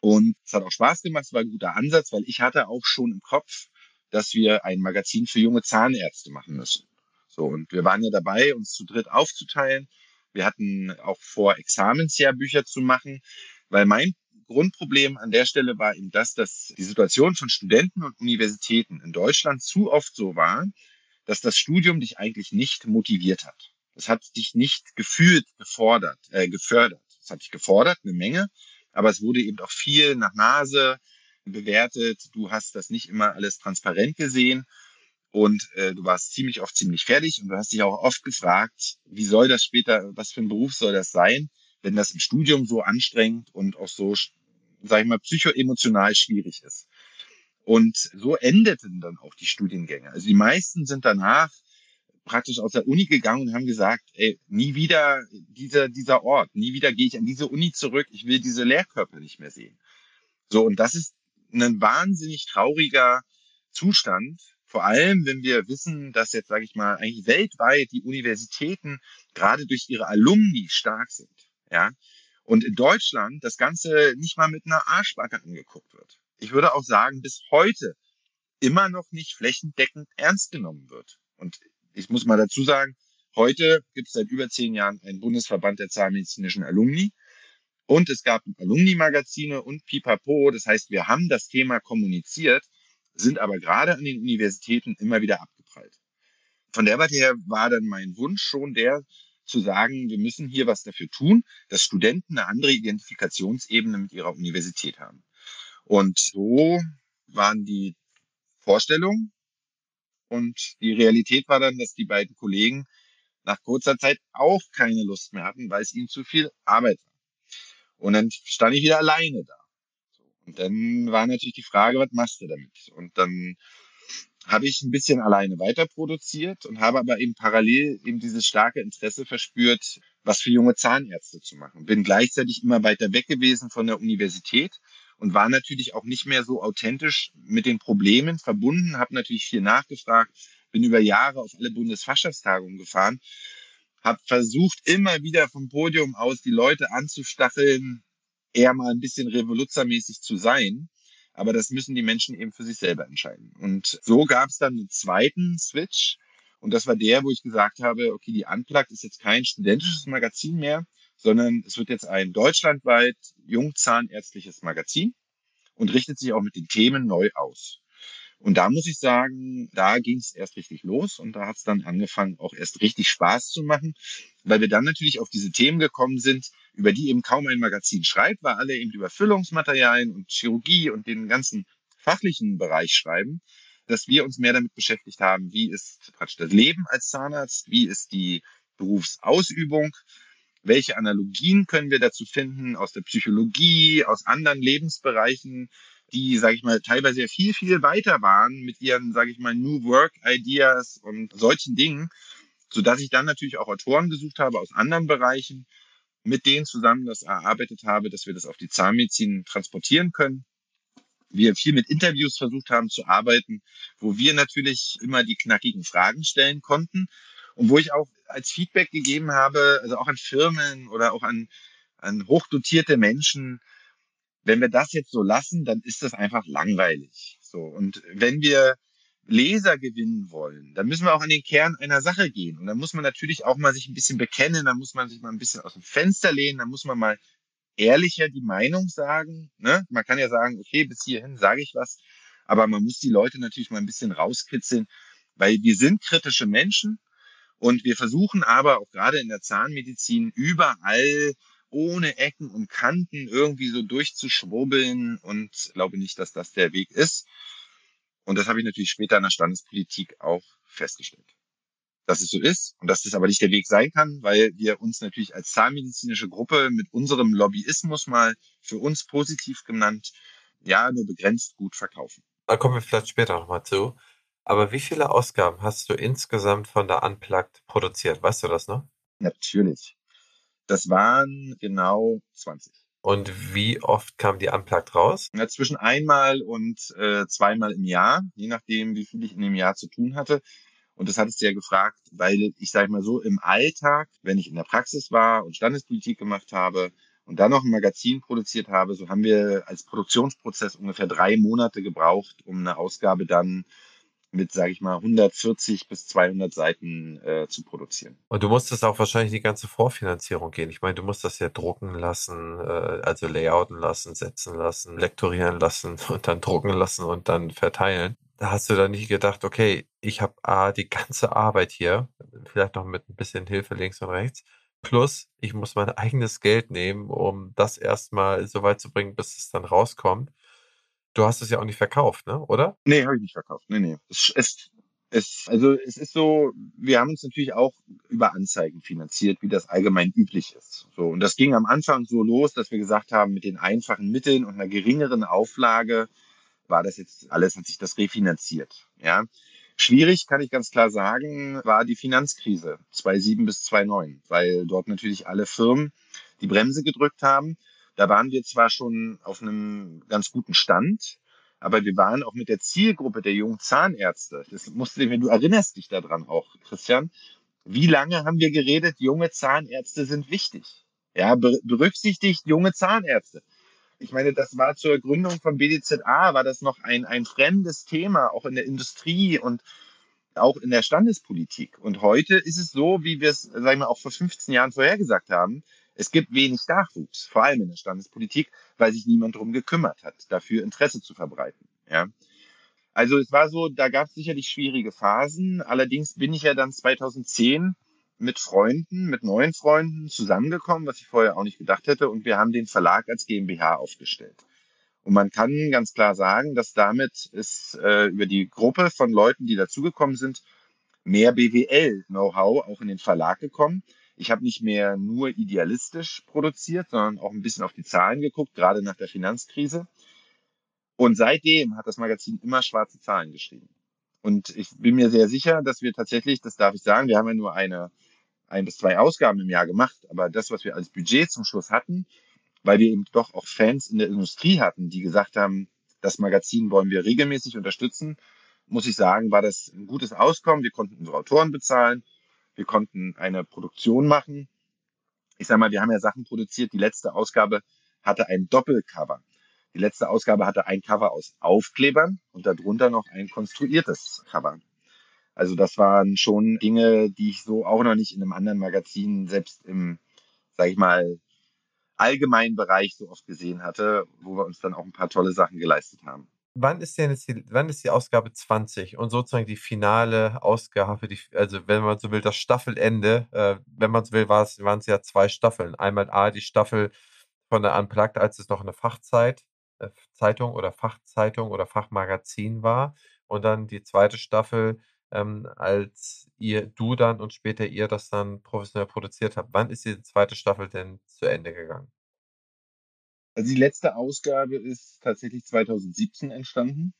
Und es hat auch Spaß gemacht, es war ein guter Ansatz, weil ich hatte auch schon im Kopf, dass wir ein Magazin für junge Zahnärzte machen müssen. So, und wir waren ja dabei, uns zu dritt aufzuteilen. Wir hatten auch vor, Examensjahrbücher zu machen, weil mein Grundproblem an der Stelle war eben das, dass die Situation von Studenten und Universitäten in Deutschland zu oft so war, dass das Studium dich eigentlich nicht motiviert hat. Es hat dich nicht gefühlt gefordert, äh, gefördert. Es hat dich gefordert, eine Menge, aber es wurde eben auch viel nach Nase bewertet. Du hast das nicht immer alles transparent gesehen. Und äh, du warst ziemlich oft ziemlich fertig und du hast dich auch oft gefragt, wie soll das später, was für ein Beruf soll das sein, wenn das im Studium so anstrengend und auch so, sag ich mal, psychoemotional schwierig ist. Und so endeten dann auch die Studiengänge. Also die meisten sind danach praktisch aus der Uni gegangen und haben gesagt, ey, nie wieder dieser, dieser Ort, nie wieder gehe ich an diese Uni zurück, ich will diese Lehrkörper nicht mehr sehen. So, und das ist ein wahnsinnig trauriger Zustand, vor allem, wenn wir wissen, dass jetzt, sage ich mal, eigentlich weltweit die Universitäten gerade durch ihre Alumni stark sind. Ja, und in Deutschland das Ganze nicht mal mit einer Arschbacke angeguckt wird. Ich würde auch sagen, bis heute immer noch nicht flächendeckend ernst genommen wird. Und ich muss mal dazu sagen, heute gibt es seit über zehn Jahren einen Bundesverband der zahnmedizinischen Alumni. Und es gab Alumni-Magazine und Pipapo. Das heißt, wir haben das Thema kommuniziert sind aber gerade an den Universitäten immer wieder abgeprallt. Von der Warte her war dann mein Wunsch schon der, zu sagen, wir müssen hier was dafür tun, dass Studenten eine andere Identifikationsebene mit ihrer Universität haben. Und so waren die Vorstellungen und die Realität war dann, dass die beiden Kollegen nach kurzer Zeit auch keine Lust mehr hatten, weil es ihnen zu viel Arbeit war. Und dann stand ich wieder alleine da. Und dann war natürlich die Frage, was machst du damit? Und dann habe ich ein bisschen alleine weiter produziert und habe aber eben parallel eben dieses starke Interesse verspürt, was für junge Zahnärzte zu machen. Bin gleichzeitig immer weiter weg gewesen von der Universität und war natürlich auch nicht mehr so authentisch mit den Problemen verbunden, habe natürlich viel nachgefragt, bin über Jahre auf alle Bundesfachschaftstagungen gefahren, habe versucht, immer wieder vom Podium aus die Leute anzustacheln, eher mal ein bisschen revoluzermäßig zu sein. Aber das müssen die Menschen eben für sich selber entscheiden. Und so gab es dann einen zweiten Switch. Und das war der, wo ich gesagt habe, okay, die Unplugged ist jetzt kein studentisches Magazin mehr, sondern es wird jetzt ein deutschlandweit jungzahnärztliches Magazin und richtet sich auch mit den Themen neu aus. Und da muss ich sagen, da ging es erst richtig los und da hat es dann angefangen, auch erst richtig Spaß zu machen, weil wir dann natürlich auf diese Themen gekommen sind, über die eben kaum ein Magazin schreibt, weil alle eben über Füllungsmaterialien und Chirurgie und den ganzen fachlichen Bereich schreiben, dass wir uns mehr damit beschäftigt haben, wie ist praktisch das Leben als Zahnarzt, wie ist die Berufsausübung, welche Analogien können wir dazu finden aus der Psychologie, aus anderen Lebensbereichen, die, sage ich mal, teilweise viel, viel weiter waren mit ihren, sage ich mal, New Work Ideas und solchen Dingen, so dass ich dann natürlich auch Autoren gesucht habe aus anderen Bereichen, mit denen zusammen das erarbeitet habe, dass wir das auf die Zahnmedizin transportieren können. Wir viel mit Interviews versucht haben zu arbeiten, wo wir natürlich immer die knackigen Fragen stellen konnten und wo ich auch als Feedback gegeben habe, also auch an Firmen oder auch an, an hochdotierte Menschen, wenn wir das jetzt so lassen, dann ist das einfach langweilig. So. Und wenn wir Leser gewinnen wollen, dann müssen wir auch an den Kern einer Sache gehen. Und dann muss man natürlich auch mal sich ein bisschen bekennen, dann muss man sich mal ein bisschen aus dem Fenster lehnen, dann muss man mal ehrlicher die Meinung sagen. Ne? Man kann ja sagen, okay, bis hierhin sage ich was, aber man muss die Leute natürlich mal ein bisschen rauskitzeln, weil wir sind kritische Menschen und wir versuchen aber auch gerade in der Zahnmedizin überall ohne Ecken und Kanten irgendwie so durchzuschwurbeln und glaube nicht, dass das der Weg ist. Und das habe ich natürlich später in der Standespolitik auch festgestellt. Dass es so ist und dass das aber nicht der Weg sein kann, weil wir uns natürlich als zahnmedizinische Gruppe mit unserem Lobbyismus mal für uns positiv genannt, ja, nur begrenzt gut verkaufen. Da kommen wir vielleicht später nochmal zu. Aber wie viele Ausgaben hast du insgesamt von der Unplugged produziert? Weißt du das noch? Natürlich. Das waren genau 20. Und wie oft kam die Unplugged raus? Ja, zwischen einmal und äh, zweimal im Jahr, je nachdem, wie viel ich in dem Jahr zu tun hatte. Und das hattest du ja gefragt, weil ich sage mal so, im Alltag, wenn ich in der Praxis war und Standespolitik gemacht habe und dann noch ein Magazin produziert habe, so haben wir als Produktionsprozess ungefähr drei Monate gebraucht, um eine Ausgabe dann mit, sage ich mal, 140 bis 200 Seiten äh, zu produzieren. Und du musstest auch wahrscheinlich die ganze Vorfinanzierung gehen. Ich meine, du musst das ja drucken lassen, äh, also layouten lassen, setzen lassen, lektorieren lassen und dann drucken lassen und dann verteilen. Da hast du dann nicht gedacht, okay, ich habe A, die ganze Arbeit hier, vielleicht noch mit ein bisschen Hilfe links und rechts, plus ich muss mein eigenes Geld nehmen, um das erstmal so weit zu bringen, bis es dann rauskommt. Du hast es ja auch nicht verkauft, ne? oder? Nee, habe ich nicht verkauft. Nee, nee. Es, es, es, also es ist so, wir haben uns natürlich auch über Anzeigen finanziert, wie das allgemein üblich ist. So, und das ging am Anfang so los, dass wir gesagt haben, mit den einfachen Mitteln und einer geringeren Auflage war das jetzt alles, hat sich das refinanziert. Ja. Schwierig, kann ich ganz klar sagen, war die Finanzkrise 2007 bis 2009, weil dort natürlich alle Firmen die Bremse gedrückt haben da waren wir zwar schon auf einem ganz guten Stand, aber wir waren auch mit der Zielgruppe der jungen Zahnärzte. Das musste, wenn du erinnerst dich daran auch, Christian. Wie lange haben wir geredet, junge Zahnärzte sind wichtig? Ja, berücksichtigt junge Zahnärzte. Ich meine, das war zur Gründung von BDZA, war das noch ein, ein fremdes Thema, auch in der Industrie und auch in der Standespolitik. Und heute ist es so, wie wir es, sagen wir, auch vor 15 Jahren vorhergesagt haben. Es gibt wenig Nachwuchs, vor allem in der Standespolitik, weil sich niemand darum gekümmert hat, dafür Interesse zu verbreiten. Ja. Also es war so, da gab es sicherlich schwierige Phasen. Allerdings bin ich ja dann 2010 mit Freunden, mit neuen Freunden zusammengekommen, was ich vorher auch nicht gedacht hätte. Und wir haben den Verlag als GmbH aufgestellt. Und man kann ganz klar sagen, dass damit ist äh, über die Gruppe von Leuten, die dazugekommen sind, mehr BWL-Know-how auch in den Verlag gekommen. Ich habe nicht mehr nur idealistisch produziert, sondern auch ein bisschen auf die Zahlen geguckt, gerade nach der Finanzkrise. Und seitdem hat das Magazin immer schwarze Zahlen geschrieben. Und ich bin mir sehr sicher, dass wir tatsächlich, das darf ich sagen, wir haben ja nur eine, ein bis zwei Ausgaben im Jahr gemacht, aber das, was wir als Budget zum Schluss hatten, weil wir eben doch auch Fans in der Industrie hatten, die gesagt haben, das Magazin wollen wir regelmäßig unterstützen, muss ich sagen, war das ein gutes Auskommen. Wir konnten unsere Autoren bezahlen, wir konnten eine Produktion machen. Ich sage mal, wir haben ja Sachen produziert. Die letzte Ausgabe hatte ein Doppelcover. Die letzte Ausgabe hatte ein Cover aus Aufklebern und darunter noch ein konstruiertes Cover. Also das waren schon Dinge, die ich so auch noch nicht in einem anderen Magazin, selbst im, sag ich mal, allgemeinen Bereich so oft gesehen hatte, wo wir uns dann auch ein paar tolle Sachen geleistet haben wann ist denn jetzt die, wann ist die Ausgabe 20 und sozusagen die finale Ausgabe, die, also wenn man so will, das Staffelende, äh, wenn man so will, waren es ja zwei Staffeln. Einmal A, die Staffel von der Unplugged, als es noch eine Fachzeit, äh, Zeitung oder Fachzeitung oder Fachmagazin war. Und dann die zweite Staffel, ähm, als ihr, du dann und später ihr das dann professionell produziert habt. Wann ist die zweite Staffel denn zu Ende gegangen? Also die letzte Ausgabe ist tatsächlich 2017 entstanden.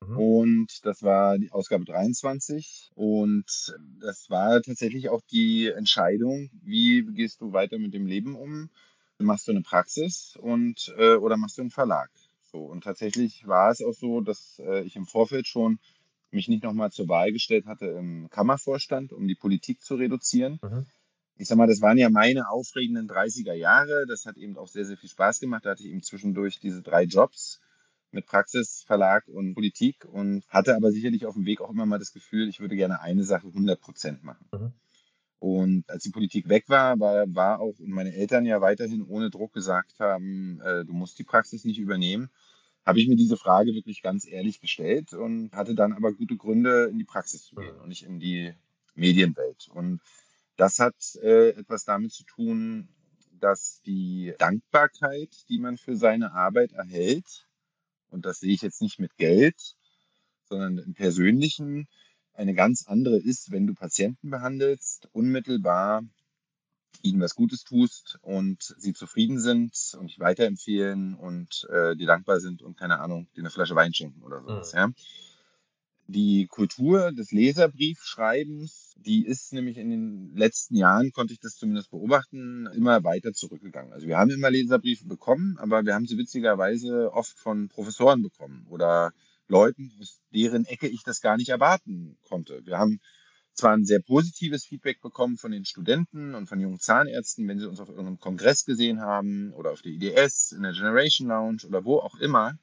Mhm. Und das war die Ausgabe 23. Und das war tatsächlich auch die Entscheidung, wie gehst du weiter mit dem Leben um? Machst du eine Praxis und äh, oder machst du einen Verlag? So, und tatsächlich war es auch so, dass äh, ich im Vorfeld schon mich nicht nochmal zur Wahl gestellt hatte im Kammervorstand, um die Politik zu reduzieren. Mhm ich sag mal, das waren ja meine aufregenden 30er Jahre. Das hat eben auch sehr, sehr viel Spaß gemacht. Da hatte ich eben zwischendurch diese drei Jobs mit Praxis, Verlag und Politik und hatte aber sicherlich auf dem Weg auch immer mal das Gefühl, ich würde gerne eine Sache 100 Prozent machen. Mhm. Und als die Politik weg war, war, war auch meine Eltern ja weiterhin ohne Druck gesagt haben, äh, du musst die Praxis nicht übernehmen, habe ich mir diese Frage wirklich ganz ehrlich gestellt und hatte dann aber gute Gründe, in die Praxis zu gehen mhm. und nicht in die Medienwelt. Und das hat äh, etwas damit zu tun, dass die Dankbarkeit, die man für seine Arbeit erhält, und das sehe ich jetzt nicht mit Geld, sondern im Persönlichen, eine ganz andere ist, wenn du Patienten behandelst, unmittelbar ihnen was Gutes tust und sie zufrieden sind und dich weiterempfehlen und äh, dir dankbar sind und keine Ahnung, dir eine Flasche Wein schenken oder sowas. Mhm. Ja. Die Kultur des Leserbriefschreibens, die ist nämlich in den letzten Jahren, konnte ich das zumindest beobachten, immer weiter zurückgegangen. Also wir haben immer Leserbriefe bekommen, aber wir haben sie witzigerweise oft von Professoren bekommen oder Leuten, aus deren Ecke ich das gar nicht erwarten konnte. Wir haben zwar ein sehr positives Feedback bekommen von den Studenten und von jungen Zahnärzten, wenn sie uns auf irgendeinem Kongress gesehen haben oder auf der IDS, in der Generation Lounge oder wo auch immer.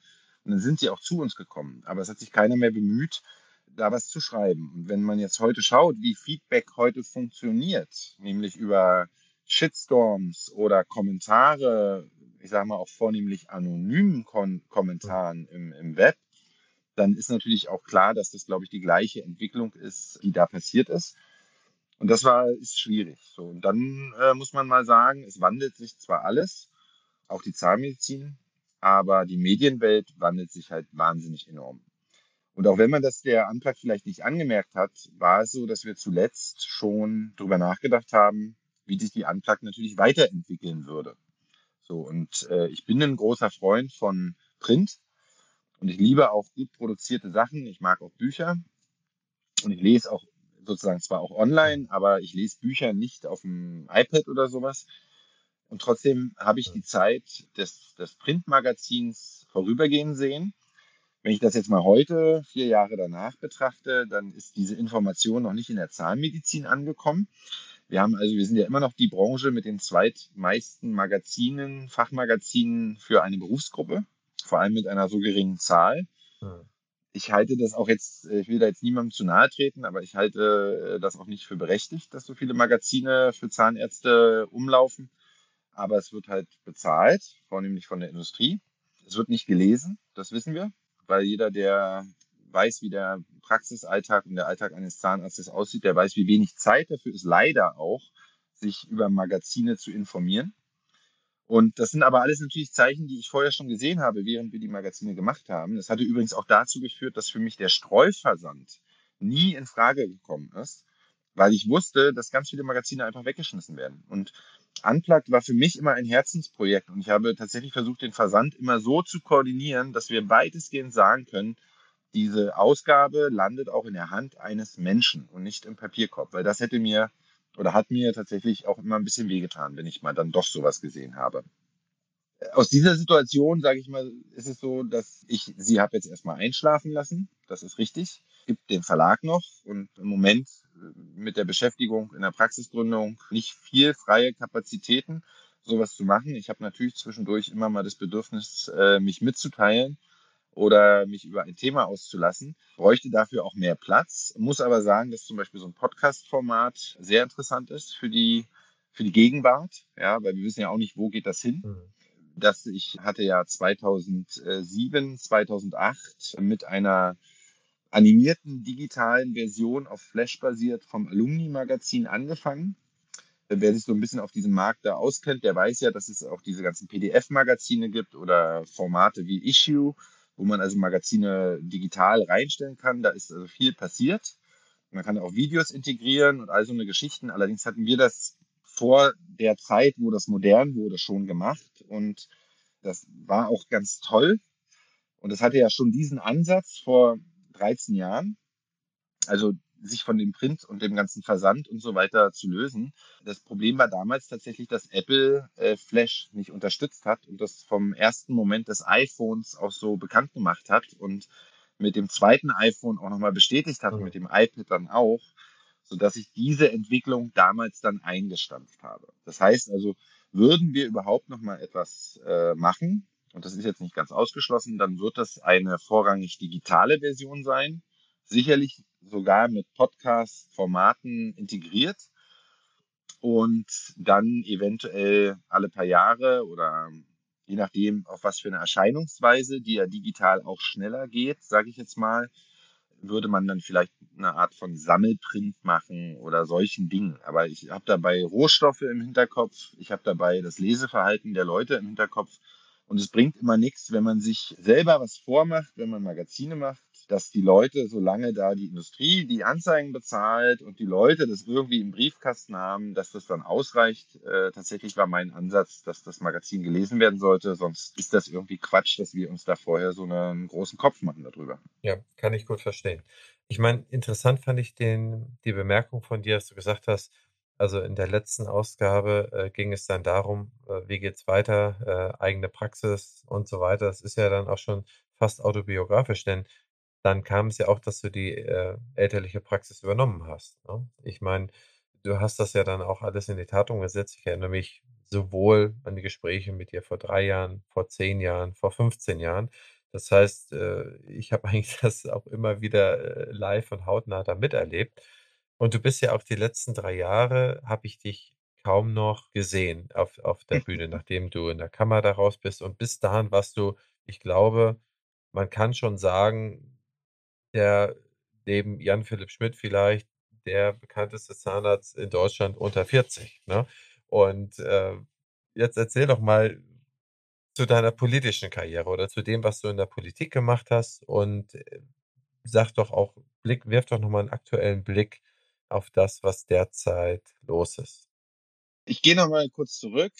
Und dann sind sie auch zu uns gekommen. Aber es hat sich keiner mehr bemüht, da was zu schreiben. Und wenn man jetzt heute schaut, wie Feedback heute funktioniert, nämlich über Shitstorms oder Kommentare, ich sage mal auch vornehmlich anonymen Kon Kommentaren im, im Web, dann ist natürlich auch klar, dass das, glaube ich, die gleiche Entwicklung ist, die da passiert ist. Und das war, ist schwierig. So, und dann äh, muss man mal sagen, es wandelt sich zwar alles, auch die Zahnmedizin, aber die Medienwelt wandelt sich halt wahnsinnig enorm. Und auch wenn man das der Antrag vielleicht nicht angemerkt hat, war es so, dass wir zuletzt schon darüber nachgedacht haben, wie sich die Antrag natürlich weiterentwickeln würde. So, und äh, ich bin ein großer Freund von Print und ich liebe auch gut produzierte Sachen. Ich mag auch Bücher und ich lese auch sozusagen zwar auch online, aber ich lese Bücher nicht auf dem iPad oder sowas, und trotzdem habe ich die Zeit des, des Printmagazins vorübergehen sehen. Wenn ich das jetzt mal heute, vier Jahre danach betrachte, dann ist diese Information noch nicht in der Zahnmedizin angekommen. Wir haben also, wir sind ja immer noch die Branche mit den zweitmeisten Magazinen, Fachmagazinen für eine Berufsgruppe, vor allem mit einer so geringen Zahl. Ich halte das auch jetzt, ich will da jetzt niemandem zu nahe treten, aber ich halte äh, das auch nicht für berechtigt, dass so viele Magazine für Zahnärzte umlaufen aber es wird halt bezahlt, vornehmlich von der Industrie. Es wird nicht gelesen, das wissen wir, weil jeder, der weiß, wie der Praxisalltag und der Alltag eines Zahnarztes aussieht, der weiß, wie wenig Zeit dafür ist, leider auch, sich über Magazine zu informieren. Und das sind aber alles natürlich Zeichen, die ich vorher schon gesehen habe, während wir die Magazine gemacht haben. Das hatte übrigens auch dazu geführt, dass für mich der Streuversand nie in Frage gekommen ist, weil ich wusste, dass ganz viele Magazine einfach weggeschmissen werden. Und Unplugged war für mich immer ein Herzensprojekt und ich habe tatsächlich versucht, den Versand immer so zu koordinieren, dass wir weitestgehend sagen können, diese Ausgabe landet auch in der Hand eines Menschen und nicht im Papierkorb, weil das hätte mir oder hat mir tatsächlich auch immer ein bisschen wehgetan, wenn ich mal dann doch sowas gesehen habe. Aus dieser Situation, sage ich mal, ist es so, dass ich sie habe jetzt erstmal einschlafen lassen. Das ist richtig. Gibt den Verlag noch und im Moment äh, mit der Beschäftigung in der Praxisgründung nicht viel freie Kapazitäten, sowas zu machen. Ich habe natürlich zwischendurch immer mal das Bedürfnis, äh, mich mitzuteilen oder mich über ein Thema auszulassen, bräuchte dafür auch mehr Platz. Muss aber sagen, dass zum Beispiel so ein Podcast-Format sehr interessant ist für die, für die Gegenwart, ja, weil wir wissen ja auch nicht, wo geht das hin. Mhm. Ich hatte ja 2007, 2008 mit einer animierten digitalen Version auf Flash basiert vom Alumni-Magazin angefangen. Wer sich so ein bisschen auf diesem Markt da auskennt, der weiß ja, dass es auch diese ganzen PDF-Magazine gibt oder Formate wie Issue, wo man also Magazine digital reinstellen kann. Da ist also viel passiert. Man kann auch Videos integrieren und all so eine Geschichten. Allerdings hatten wir das vor der Zeit, wo das modern wurde, schon gemacht. Und das war auch ganz toll. Und das hatte ja schon diesen Ansatz vor 13 Jahren. Also sich von dem Print und dem ganzen Versand und so weiter zu lösen. Das Problem war damals tatsächlich, dass Apple äh, Flash nicht unterstützt hat und das vom ersten Moment des iPhones auch so bekannt gemacht hat und mit dem zweiten iPhone auch nochmal bestätigt hat, mhm. mit dem iPad dann auch, sodass ich diese Entwicklung damals dann eingestampft habe. Das heißt also, würden wir überhaupt nochmal etwas äh, machen, und das ist jetzt nicht ganz ausgeschlossen, dann wird das eine vorrangig digitale Version sein, sicherlich sogar mit Podcast-Formaten integriert und dann eventuell alle paar Jahre oder je nachdem, auf was für eine Erscheinungsweise, die ja digital auch schneller geht, sage ich jetzt mal, würde man dann vielleicht eine Art von Sammelprint machen oder solchen Dingen. Aber ich habe dabei Rohstoffe im Hinterkopf, ich habe dabei das Leseverhalten der Leute im Hinterkopf. Und es bringt immer nichts, wenn man sich selber was vormacht, wenn man Magazine macht, dass die Leute, solange da die Industrie die Anzeigen bezahlt und die Leute das irgendwie im Briefkasten haben, dass das dann ausreicht. Äh, tatsächlich war mein Ansatz, dass das Magazin gelesen werden sollte. Sonst ist das irgendwie Quatsch, dass wir uns da vorher so einen großen Kopf machen darüber. Ja, kann ich gut verstehen. Ich meine, interessant fand ich den, die Bemerkung von dir, dass du gesagt hast, also in der letzten Ausgabe äh, ging es dann darum, äh, wie geht's weiter, äh, eigene Praxis und so weiter. Das ist ja dann auch schon fast autobiografisch, denn dann kam es ja auch, dass du die äh, elterliche Praxis übernommen hast. Ne? Ich meine, du hast das ja dann auch alles in die Tat umgesetzt. Ich erinnere mich sowohl an die Gespräche mit dir vor drei Jahren, vor zehn Jahren, vor 15 Jahren. Das heißt, äh, ich habe eigentlich das auch immer wieder äh, live und hautnah da miterlebt. Und du bist ja auch die letzten drei Jahre, habe ich dich kaum noch gesehen auf, auf der Bühne, nachdem du in der Kammer da raus bist. Und bis dahin warst du, ich glaube, man kann schon sagen, der neben Jan Philipp Schmidt vielleicht der bekannteste Zahnarzt in Deutschland unter 40. Ne? Und äh, jetzt erzähl doch mal zu deiner politischen Karriere oder zu dem, was du in der Politik gemacht hast und äh, sag doch auch, Blick, wirf doch nochmal einen aktuellen Blick auf das, was derzeit los ist. Ich gehe nochmal kurz zurück.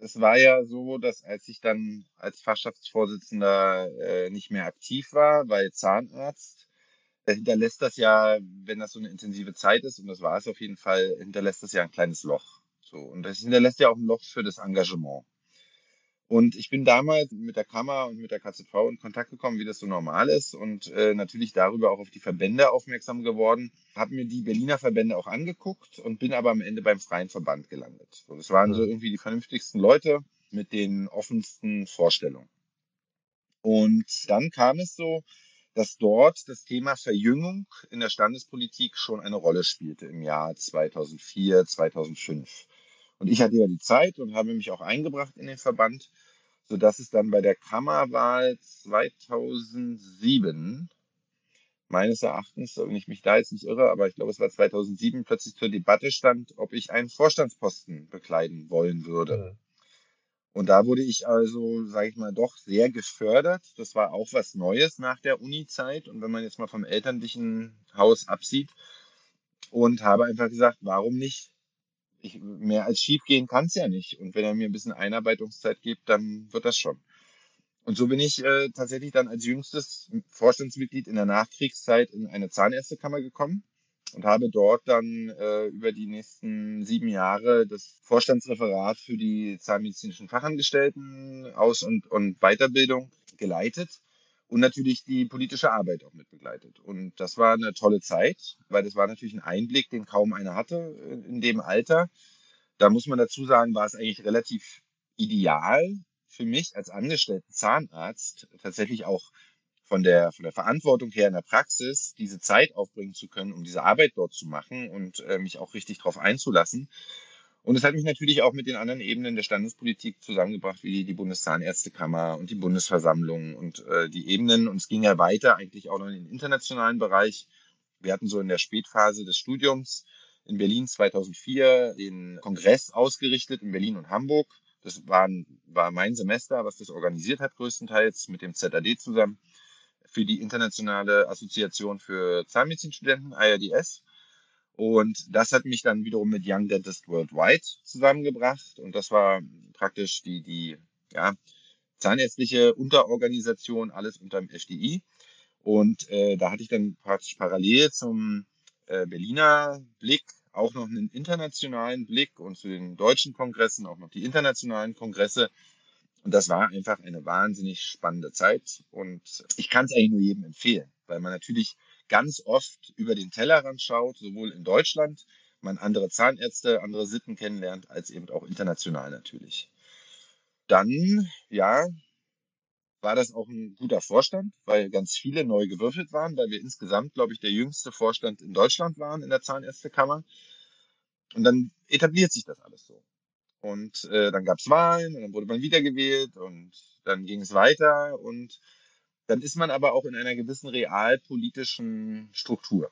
Es war ja so, dass als ich dann als Fachschaftsvorsitzender äh, nicht mehr aktiv war, weil Zahnarzt, hinterlässt das ja, wenn das so eine intensive Zeit ist, und das war es auf jeden Fall, hinterlässt das ja ein kleines Loch. So, und das hinterlässt ja auch ein Loch für das Engagement. Und ich bin damals mit der Kammer und mit der KZV in Kontakt gekommen, wie das so normal ist und äh, natürlich darüber auch auf die Verbände aufmerksam geworden, habe mir die Berliner Verbände auch angeguckt und bin aber am Ende beim Freien Verband gelandet. So, das waren so irgendwie die vernünftigsten Leute mit den offensten Vorstellungen. Und dann kam es so, dass dort das Thema Verjüngung in der Standespolitik schon eine Rolle spielte im Jahr 2004, 2005. Und ich hatte ja die Zeit und habe mich auch eingebracht in den Verband, sodass es dann bei der Kammerwahl 2007 meines Erachtens, wenn ich mich da jetzt nicht irre, aber ich glaube, es war 2007 plötzlich zur Debatte stand, ob ich einen Vorstandsposten bekleiden wollen würde. Und da wurde ich also, sage ich mal, doch sehr gefördert. Das war auch was Neues nach der Uni-Zeit. Und wenn man jetzt mal vom elterlichen Haus absieht und habe einfach gesagt, warum nicht? Ich, mehr als schief gehen kann es ja nicht. Und wenn er mir ein bisschen Einarbeitungszeit gibt, dann wird das schon. Und so bin ich äh, tatsächlich dann als jüngstes Vorstandsmitglied in der Nachkriegszeit in eine Zahnärztekammer gekommen und habe dort dann äh, über die nächsten sieben Jahre das Vorstandsreferat für die zahnmedizinischen Fachangestellten Aus- und, und Weiterbildung geleitet und natürlich die politische Arbeit auch mit begleitet. Und das war eine tolle Zeit, weil das war natürlich ein Einblick, den kaum einer hatte in dem Alter. Da muss man dazu sagen, war es eigentlich relativ ideal für mich als angestellten Zahnarzt tatsächlich auch von der, von der Verantwortung her in der Praxis diese Zeit aufbringen zu können, um diese Arbeit dort zu machen und äh, mich auch richtig darauf einzulassen. Und es hat mich natürlich auch mit den anderen Ebenen der Standespolitik zusammengebracht, wie die Bundeszahnärztekammer und die Bundesversammlung und äh, die Ebenen. Und es ging ja weiter eigentlich auch noch in den internationalen Bereich. Wir hatten so in der Spätphase des Studiums in Berlin 2004 den Kongress ausgerichtet in Berlin und Hamburg. Das war, war mein Semester, was das organisiert hat, größtenteils mit dem ZAD zusammen für die Internationale Assoziation für Zahnmedizinstudenten, IRDS. Und das hat mich dann wiederum mit Young Dentist Worldwide zusammengebracht. Und das war praktisch die, die ja, zahnärztliche Unterorganisation, alles unter dem FDI. Und äh, da hatte ich dann praktisch parallel zum äh, Berliner Blick auch noch einen internationalen Blick und zu den deutschen Kongressen auch noch die internationalen Kongresse und das war einfach eine wahnsinnig spannende Zeit. Und ich kann es eigentlich nur jedem empfehlen, weil man natürlich ganz oft über den Tellerrand schaut, sowohl in Deutschland, man andere Zahnärzte, andere Sitten kennenlernt, als eben auch international natürlich. Dann, ja, war das auch ein guter Vorstand, weil ganz viele neu gewürfelt waren, weil wir insgesamt, glaube ich, der jüngste Vorstand in Deutschland waren in der Zahnärztekammer. Und dann etabliert sich das alles so. Und äh, dann gab es Wahlen und dann wurde man wiedergewählt und dann ging es weiter und dann ist man aber auch in einer gewissen realpolitischen Struktur.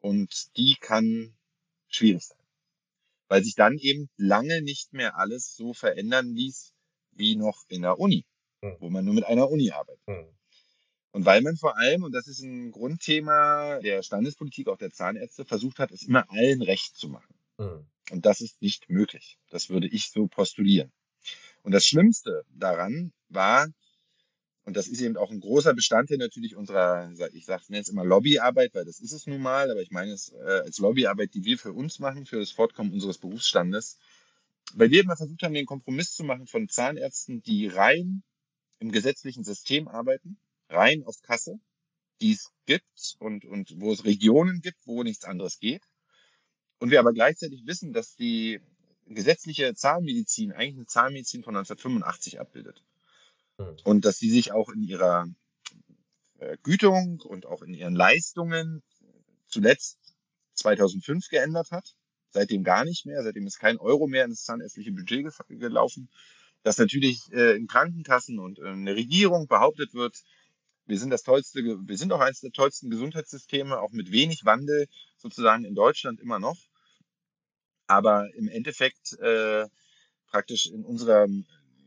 Und die kann schwierig sein, weil sich dann eben lange nicht mehr alles so verändern ließ wie noch in der Uni, hm. wo man nur mit einer Uni arbeitet. Hm. Und weil man vor allem, und das ist ein Grundthema der Standespolitik, auch der Zahnärzte, versucht hat, es immer allen recht zu machen. Hm. Und das ist nicht möglich. Das würde ich so postulieren. Und das Schlimmste daran war, und das ist eben auch ein großer Bestandteil natürlich unserer, ich sage jetzt immer Lobbyarbeit, weil das ist es nun mal, aber ich meine es äh, als Lobbyarbeit, die wir für uns machen, für das Fortkommen unseres Berufsstandes, weil wir immer versucht haben, den Kompromiss zu machen von Zahnärzten, die rein im gesetzlichen System arbeiten, rein auf Kasse, die es gibt und, und wo es Regionen gibt, wo nichts anderes geht, und wir aber gleichzeitig wissen, dass die gesetzliche Zahnmedizin eigentlich eine Zahnmedizin von 1985 abbildet. Hm. Und dass sie sich auch in ihrer äh, Gütung und auch in ihren Leistungen zuletzt 2005 geändert hat. Seitdem gar nicht mehr. Seitdem ist kein Euro mehr ins zahnärztliche Budget gelaufen. Dass natürlich äh, in Krankenkassen und in der Regierung behauptet wird, wir sind das tollste, wir sind auch eines der tollsten Gesundheitssysteme, auch mit wenig Wandel sozusagen in Deutschland immer noch. Aber im Endeffekt äh, praktisch in unserer,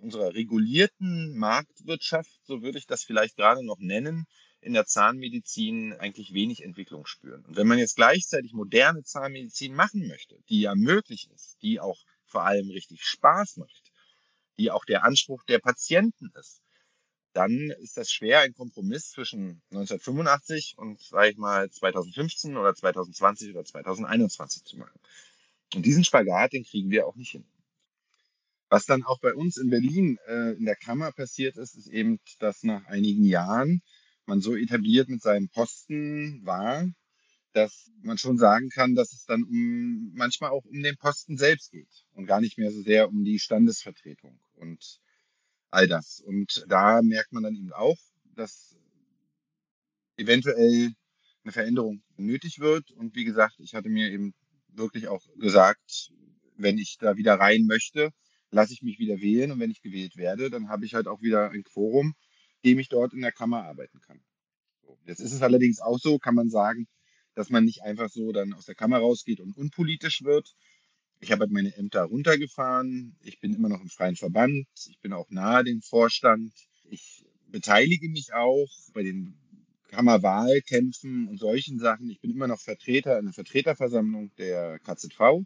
unserer regulierten Marktwirtschaft, so würde ich das vielleicht gerade noch nennen, in der Zahnmedizin eigentlich wenig Entwicklung spüren. Und wenn man jetzt gleichzeitig moderne Zahnmedizin machen möchte, die ja möglich ist, die auch vor allem richtig Spaß macht, die auch der Anspruch der Patienten ist, dann ist das schwer, einen Kompromiss zwischen 1985 und, sage ich mal, 2015 oder 2020 oder 2021 zu machen. Und diesen Spagat, den kriegen wir auch nicht hin. Was dann auch bei uns in Berlin äh, in der Kammer passiert ist, ist eben, dass nach einigen Jahren man so etabliert mit seinem Posten war, dass man schon sagen kann, dass es dann um, manchmal auch um den Posten selbst geht und gar nicht mehr so sehr um die Standesvertretung. Und all das. Und da merkt man dann eben auch, dass eventuell eine Veränderung nötig wird. Und wie gesagt, ich hatte mir eben wirklich auch gesagt, wenn ich da wieder rein möchte, lasse ich mich wieder wählen. Und wenn ich gewählt werde, dann habe ich halt auch wieder ein Quorum, dem ich dort in der Kammer arbeiten kann. Jetzt ist es allerdings auch so, kann man sagen, dass man nicht einfach so dann aus der Kammer rausgeht und unpolitisch wird. Ich habe halt meine Ämter runtergefahren. Ich bin immer noch im freien Verband. Ich bin auch nahe dem Vorstand. Ich beteilige mich auch bei den Kammerwahlkämpfen und solchen Sachen. Ich bin immer noch Vertreter in der Vertreterversammlung der KZV.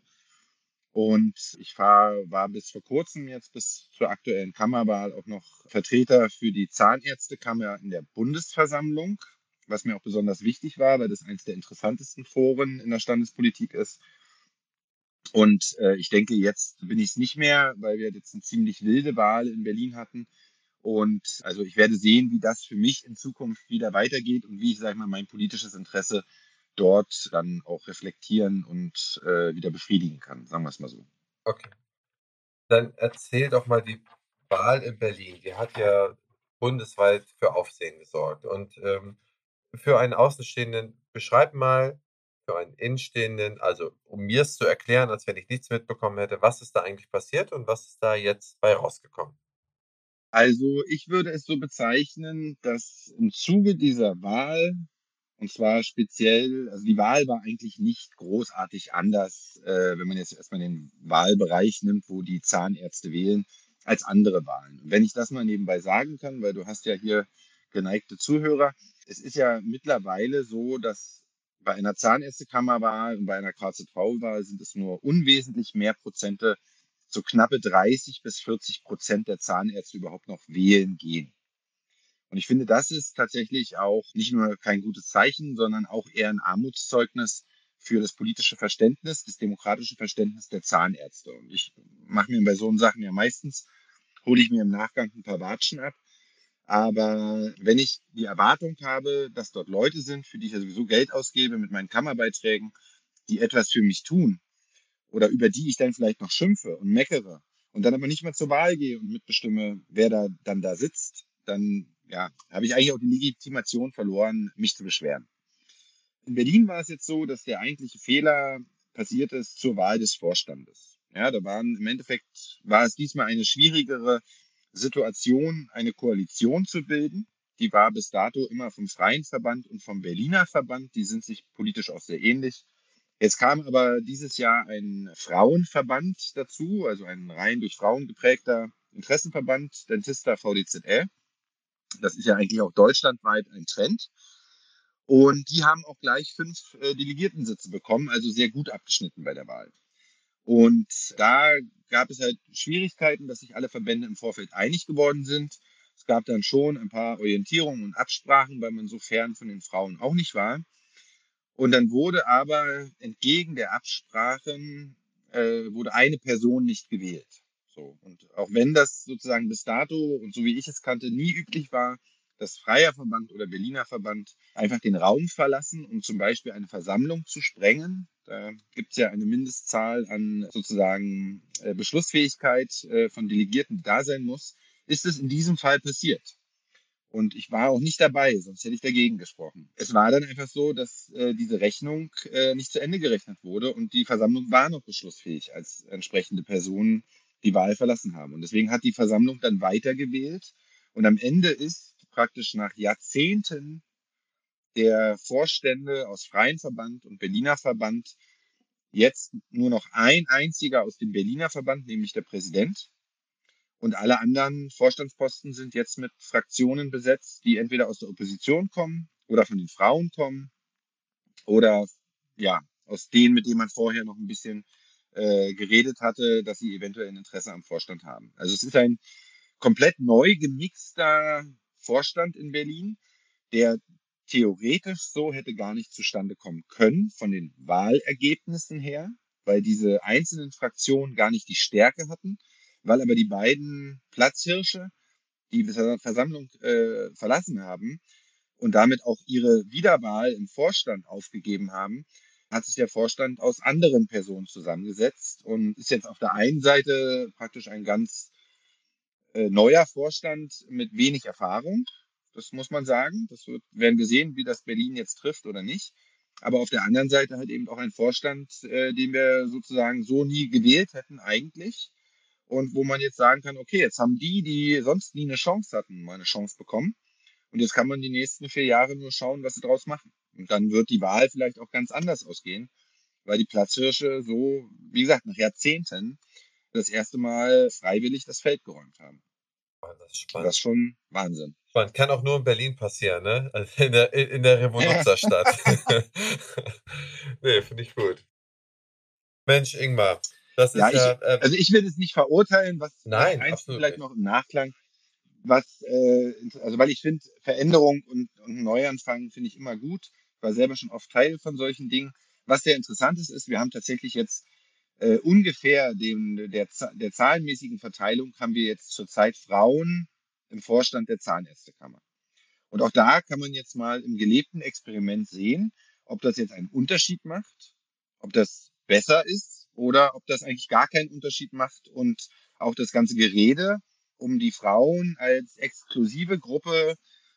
Und ich war, war bis vor kurzem jetzt bis zur aktuellen Kammerwahl auch noch Vertreter für die Zahnärztekammer in der Bundesversammlung, was mir auch besonders wichtig war, weil das eines der interessantesten Foren in der Standespolitik ist. Und äh, ich denke, jetzt bin ich es nicht mehr, weil wir jetzt eine ziemlich wilde Wahl in Berlin hatten. Und also ich werde sehen, wie das für mich in Zukunft wieder weitergeht und wie ich, sage mal, mein politisches Interesse dort dann auch reflektieren und äh, wieder befriedigen kann, sagen wir es mal so. Okay. Dann erzähl doch mal die Wahl in Berlin. Die hat ja bundesweit für Aufsehen gesorgt. Und ähm, für einen Außenstehenden, beschreib mal für einen Innenstehenden, also um mir es zu erklären, als wenn ich nichts mitbekommen hätte, was ist da eigentlich passiert und was ist da jetzt bei rausgekommen? Also ich würde es so bezeichnen, dass im Zuge dieser Wahl, und zwar speziell, also die Wahl war eigentlich nicht großartig anders, äh, wenn man jetzt erstmal den Wahlbereich nimmt, wo die Zahnärzte wählen, als andere Wahlen. Und wenn ich das mal nebenbei sagen kann, weil du hast ja hier geneigte Zuhörer, es ist ja mittlerweile so, dass bei einer Zahnärztekammerwahl und bei einer KZV-Wahl sind es nur unwesentlich mehr Prozente so knappe 30 bis 40 Prozent der Zahnärzte überhaupt noch wählen gehen. Und ich finde, das ist tatsächlich auch nicht nur kein gutes Zeichen, sondern auch eher ein Armutszeugnis für das politische Verständnis, das demokratische Verständnis der Zahnärzte. Und ich mache mir bei so Sachen ja meistens, hole ich mir im Nachgang ein paar Watschen ab. Aber wenn ich die Erwartung habe, dass dort Leute sind, für die ich ja sowieso Geld ausgebe mit meinen Kammerbeiträgen, die etwas für mich tun, oder über die ich dann vielleicht noch schimpfe und meckere und dann aber nicht mehr zur Wahl gehe und mitbestimme, wer da dann da sitzt, dann ja, habe ich eigentlich auch die Legitimation verloren, mich zu beschweren. In Berlin war es jetzt so, dass der eigentliche Fehler passiert ist zur Wahl des Vorstandes. Ja, da waren im Endeffekt war es diesmal eine schwierigere Situation, eine Koalition zu bilden. Die war bis dato immer vom Freien Verband und vom Berliner Verband. Die sind sich politisch auch sehr ähnlich. Jetzt kam aber dieses Jahr ein Frauenverband dazu, also ein rein durch Frauen geprägter Interessenverband, Dentista VDZL. Das ist ja eigentlich auch deutschlandweit ein Trend. Und die haben auch gleich fünf äh, Delegiertensitze bekommen, also sehr gut abgeschnitten bei der Wahl. Und da gab es halt Schwierigkeiten, dass sich alle Verbände im Vorfeld einig geworden sind. Es gab dann schon ein paar Orientierungen und Absprachen, weil man so fern von den Frauen auch nicht war. Und dann wurde aber entgegen der Absprachen äh, wurde eine Person nicht gewählt. So. Und auch wenn das sozusagen bis dato und so wie ich es kannte, nie üblich war, dass Freier Verband oder Berliner Verband einfach den Raum verlassen, um zum Beispiel eine Versammlung zu sprengen. Da gibt es ja eine Mindestzahl an sozusagen äh, Beschlussfähigkeit äh, von Delegierten, die da sein muss. Ist es in diesem Fall passiert? Und ich war auch nicht dabei, sonst hätte ich dagegen gesprochen. Es war dann einfach so, dass äh, diese Rechnung äh, nicht zu Ende gerechnet wurde und die Versammlung war noch beschlussfähig, als entsprechende Personen die Wahl verlassen haben. Und deswegen hat die Versammlung dann weitergewählt. Und am Ende ist praktisch nach Jahrzehnten der Vorstände aus Freien Verband und Berliner Verband jetzt nur noch ein einziger aus dem Berliner Verband, nämlich der Präsident, und alle anderen Vorstandsposten sind jetzt mit Fraktionen besetzt, die entweder aus der Opposition kommen oder von den Frauen kommen oder ja, aus denen, mit denen man vorher noch ein bisschen äh, geredet hatte, dass sie eventuell ein Interesse am Vorstand haben. Also es ist ein komplett neu gemixter Vorstand in Berlin, der theoretisch so hätte gar nicht zustande kommen können von den Wahlergebnissen her, weil diese einzelnen Fraktionen gar nicht die Stärke hatten weil aber die beiden Platzhirsche die Versammlung äh, verlassen haben und damit auch ihre Wiederwahl im Vorstand aufgegeben haben, hat sich der Vorstand aus anderen Personen zusammengesetzt und ist jetzt auf der einen Seite praktisch ein ganz äh, neuer Vorstand mit wenig Erfahrung. Das muss man sagen. Das wird, werden wir sehen, wie das Berlin jetzt trifft oder nicht. Aber auf der anderen Seite halt eben auch ein Vorstand, äh, den wir sozusagen so nie gewählt hätten eigentlich und wo man jetzt sagen kann, okay, jetzt haben die, die sonst nie eine Chance hatten, mal eine Chance bekommen. Und jetzt kann man die nächsten vier Jahre nur schauen, was sie draus machen. Und dann wird die Wahl vielleicht auch ganz anders ausgehen, weil die Platzhirsche so, wie gesagt, nach Jahrzehnten das erste Mal freiwillig das Feld geräumt haben. Oh, das ist Das spannend. ist schon Wahnsinn. Spannend. Kann auch nur in Berlin passieren, ne? Also in der, in der Revoluzerstadt. nee, finde ich gut. Mensch, Ingmar, das ist Ja, ja, ich- äh, Also ich will es nicht verurteilen, was Nein, vielleicht noch im Nachklang, was äh, also weil ich finde Veränderung und, und Neuanfang finde ich immer gut. War selber schon oft Teil von solchen Dingen. Was sehr interessant ist, ist, wir haben tatsächlich jetzt äh, ungefähr dem, der, der zahlenmäßigen Verteilung haben wir jetzt zurzeit Frauen im Vorstand der Zahnärztekammer. Und auch da kann man jetzt mal im gelebten Experiment sehen, ob das jetzt einen Unterschied macht, ob das besser ist oder ob das eigentlich gar keinen Unterschied macht und auch das ganze Gerede um die Frauen als exklusive Gruppe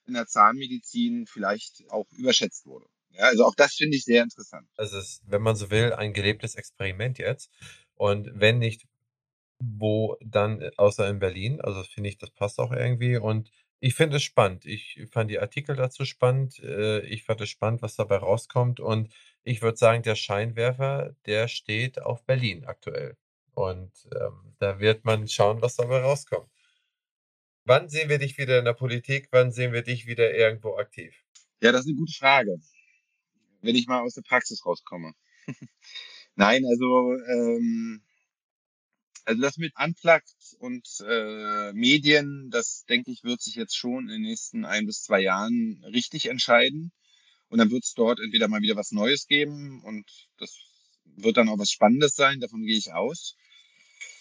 in der Zahnmedizin vielleicht auch überschätzt wurde. Ja, also auch das finde ich sehr interessant. es ist, wenn man so will, ein gelebtes Experiment jetzt. Und wenn nicht, wo dann, äh, außer in Berlin. Also finde ich, das passt auch irgendwie. Und ich finde es spannend. Ich fand die Artikel dazu spannend. Äh, Ich fand es spannend, was dabei rauskommt. Und ich würde sagen, der Scheinwerfer, der steht auf Berlin aktuell. Und ähm, da wird man schauen, was dabei rauskommt. Wann sehen wir dich wieder in der Politik? Wann sehen wir dich wieder irgendwo aktiv? Ja, das ist eine gute Frage. Wenn ich mal aus der Praxis rauskomme. Nein, also, ähm, also das mit Unplugged und äh, Medien, das denke ich, wird sich jetzt schon in den nächsten ein bis zwei Jahren richtig entscheiden. Und dann wird es dort entweder mal wieder was Neues geben und das wird dann auch was Spannendes sein, davon gehe ich aus.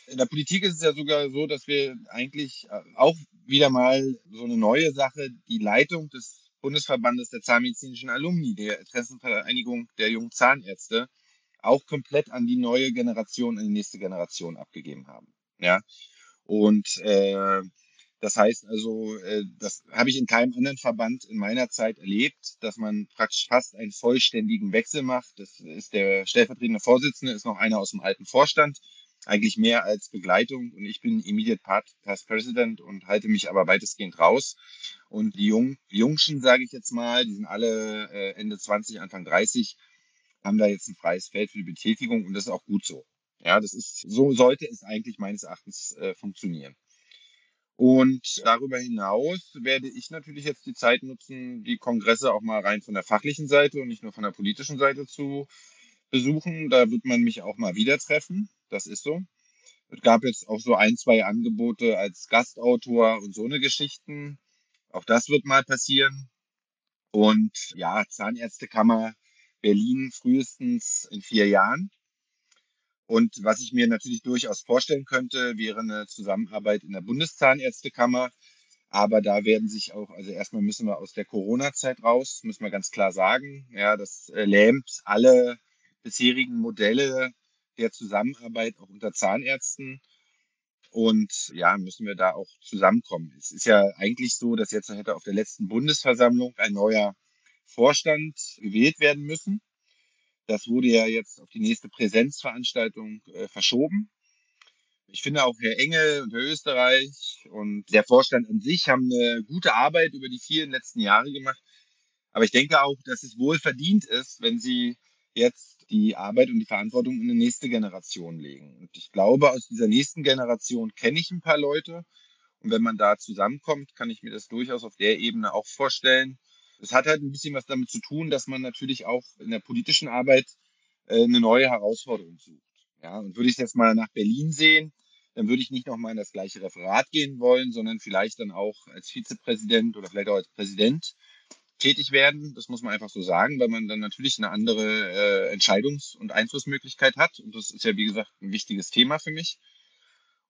In der Politik ist es ja sogar so, dass wir eigentlich äh, auch wieder mal so eine neue Sache, die Leitung des Bundesverbandes der Zahnmedizinischen Alumni, der Interessenvereinigung der jungen Zahnärzte, auch komplett an die neue Generation, an die nächste Generation abgegeben haben. Ja. Und äh, das heißt also, äh, das habe ich in keinem anderen Verband in meiner Zeit erlebt, dass man praktisch fast einen vollständigen Wechsel macht. Das ist der stellvertretende Vorsitzende, ist noch einer aus dem alten Vorstand, eigentlich mehr als Begleitung. Und ich bin Immediate Past President und halte mich aber weitestgehend raus. Und die Jung, Jungschen, sage ich jetzt mal, die sind alle äh, Ende 20, Anfang 30, haben da jetzt ein freies Feld für die Betätigung und das ist auch gut so. Ja, das ist, so sollte es eigentlich meines Erachtens äh, funktionieren. Und darüber hinaus werde ich natürlich jetzt die Zeit nutzen, die Kongresse auch mal rein von der fachlichen Seite und nicht nur von der politischen Seite zu besuchen. Da wird man mich auch mal wieder treffen. Das ist so. Es gab jetzt auch so ein, zwei Angebote als Gastautor und so eine Geschichten. Auch das wird mal passieren. Und ja, Zahnärztekammer Berlin frühestens in vier Jahren. Und was ich mir natürlich durchaus vorstellen könnte, wäre eine Zusammenarbeit in der Bundeszahnärztekammer. Aber da werden sich auch, also erstmal müssen wir aus der Corona-Zeit raus, müssen wir ganz klar sagen. Ja, das äh, lähmt alle bisherigen Modelle der Zusammenarbeit auch unter Zahnärzten. Und ja, müssen wir da auch zusammenkommen. Es ist ja eigentlich so, dass jetzt hätte auf der letzten Bundesversammlung ein neuer Vorstand gewählt werden müssen. Das wurde ja jetzt auf die nächste Präsenzveranstaltung äh, verschoben. Ich finde auch Herr Engel und Herr Österreich und der Vorstand an sich haben eine gute Arbeit über die vielen letzten Jahre gemacht. Aber ich denke auch, dass es wohl verdient ist, wenn sie jetzt die Arbeit und die Verantwortung in eine nächste Generation legen. Und ich glaube, aus dieser nächsten Generation kenne ich ein paar Leute. Und wenn man da zusammenkommt, kann ich mir das durchaus auf der Ebene auch vorstellen. Es hat halt ein bisschen was damit zu tun, dass man natürlich auch in der politischen Arbeit äh, eine neue Herausforderung sucht. Ja, und würde ich jetzt mal nach Berlin sehen, dann würde ich nicht nochmal in das gleiche Referat gehen wollen, sondern vielleicht dann auch als Vizepräsident oder vielleicht auch als Präsident tätig werden. Das muss man einfach so sagen, weil man dann natürlich eine andere äh, Entscheidungs- und Einflussmöglichkeit hat. Und das ist ja, wie gesagt, ein wichtiges Thema für mich.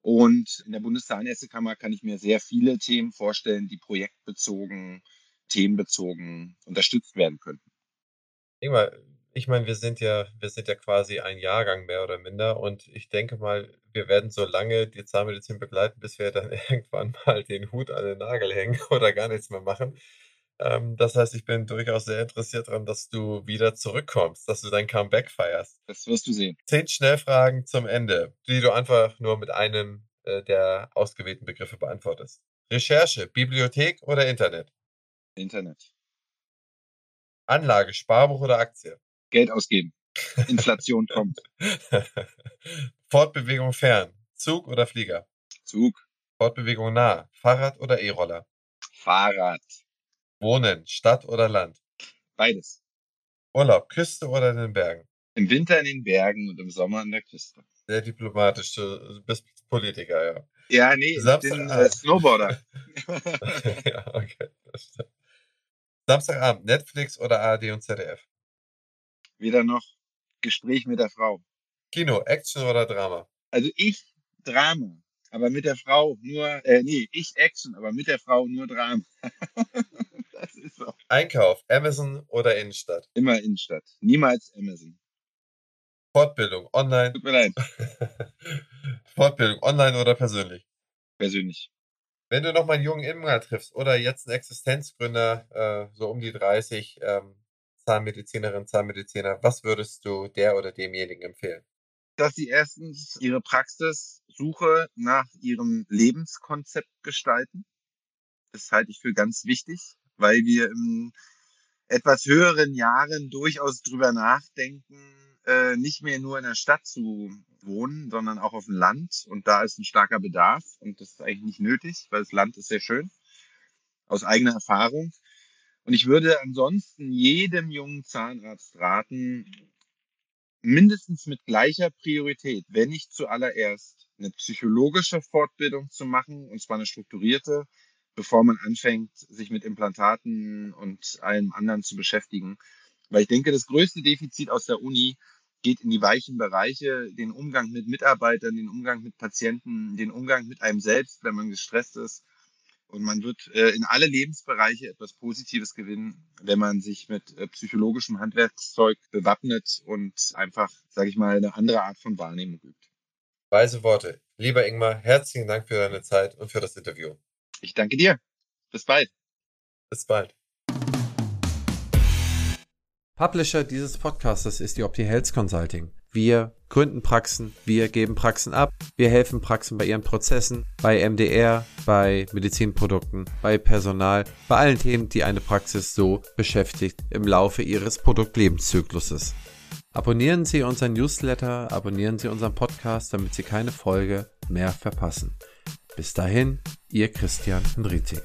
Und in der Bundeszahnärztekammer kann ich mir sehr viele Themen vorstellen, die projektbezogen, themenbezogen unterstützt werden könnten. Ingmar, ich meine, wir sind ja, wir sind ja quasi ein Jahrgang mehr oder minder und ich denke mal, wir werden so lange die Zahnmedizin begleiten, bis wir dann irgendwann mal den Hut an den Nagel hängen oder gar nichts mehr machen. Ähm, das heißt, ich bin durchaus sehr interessiert daran, dass du wieder zurückkommst, dass du dein Comeback feierst. Das wirst du sehen. Zehn Schnellfragen zum Ende, die du einfach nur mit einem äh, der ausgewählten Begriffe beantwortest. Recherche, Bibliothek oder Internet? Internet. Anlage, Sparbuch oder Aktie? Geld ausgeben. Inflation kommt. Fortbewegung fern. Zug oder Flieger? Zug, Fortbewegung nah. Fahrrad oder E-Roller? Fahrrad, Wohnen, Stadt oder Land? beides. Urlaub, Küste oder in den Bergen? Im Winter in den Bergen und im Sommer an der Küste. Sehr diplomatisch, du bist Politiker, ja. Ja, nee, ich Samstag- bin äh, Snowboarder. ja, okay. Samstagabend, Netflix oder ARD und ZDF? Wieder noch Gespräch mit der Frau. Kino, Action oder Drama? Also ich Drama, aber mit der Frau nur, äh, nee, ich Action, aber mit der Frau nur Drama. das ist so. Einkauf, Amazon oder Innenstadt? Immer Innenstadt. Niemals Amazon. Fortbildung, online. Tut mir leid, Fortbildung, online oder persönlich? persönlich. Wenn du noch mal einen jungen Imker triffst oder jetzt einen Existenzgründer, äh, so um die 30, ähm, Zahnmedizinerin, Zahnmediziner, was würdest du der oder demjenigen empfehlen? Dass sie erstens ihre Praxissuche nach ihrem Lebenskonzept gestalten. Das halte ich für ganz wichtig, weil wir in etwas höheren Jahren durchaus drüber nachdenken, äh, nicht mehr nur in der Stadt zu wohnen, sondern auch auf dem Land. Und da ist ein starker Bedarf. Und das ist eigentlich nicht nötig, weil das Land ist sehr schön. Aus eigener Erfahrung. Und ich würde ansonsten jedem jungen Zahnarzt raten, mindestens mit gleicher Priorität, wenn nicht zuallererst, eine psychologische Fortbildung zu machen, und zwar eine strukturierte, bevor man anfängt, sich mit Implantaten und allem anderen zu beschäftigen. Weil ich denke, das größte Defizit aus der Uni geht in die weichen Bereiche, den Umgang mit Mitarbeitern, den Umgang mit Patienten, den Umgang mit einem selbst, wenn man gestresst ist. Und man wird äh, in alle Lebensbereiche etwas Positives gewinnen, wenn man sich mit äh, psychologischem Handwerkszeug bewappnet und einfach, sage ich mal, eine andere Art von Wahrnehmung übt. Weise Worte. Lieber Ingmar, herzlichen Dank für deine Zeit und für das Interview. Ich danke dir. Bis bald. Bis bald. Publisher dieses Podcastes ist die Opti Health Consulting. Wir gründen Praxen, wir geben Praxen ab, wir helfen Praxen bei ihren Prozessen, bei MDR, bei Medizinprodukten, bei Personal, bei allen Themen, die eine Praxis so beschäftigt im Laufe ihres Produktlebenszykluses. Abonnieren Sie unseren Newsletter, abonnieren Sie unseren Podcast, damit Sie keine Folge mehr verpassen. Bis dahin, Ihr Christian Henrizi.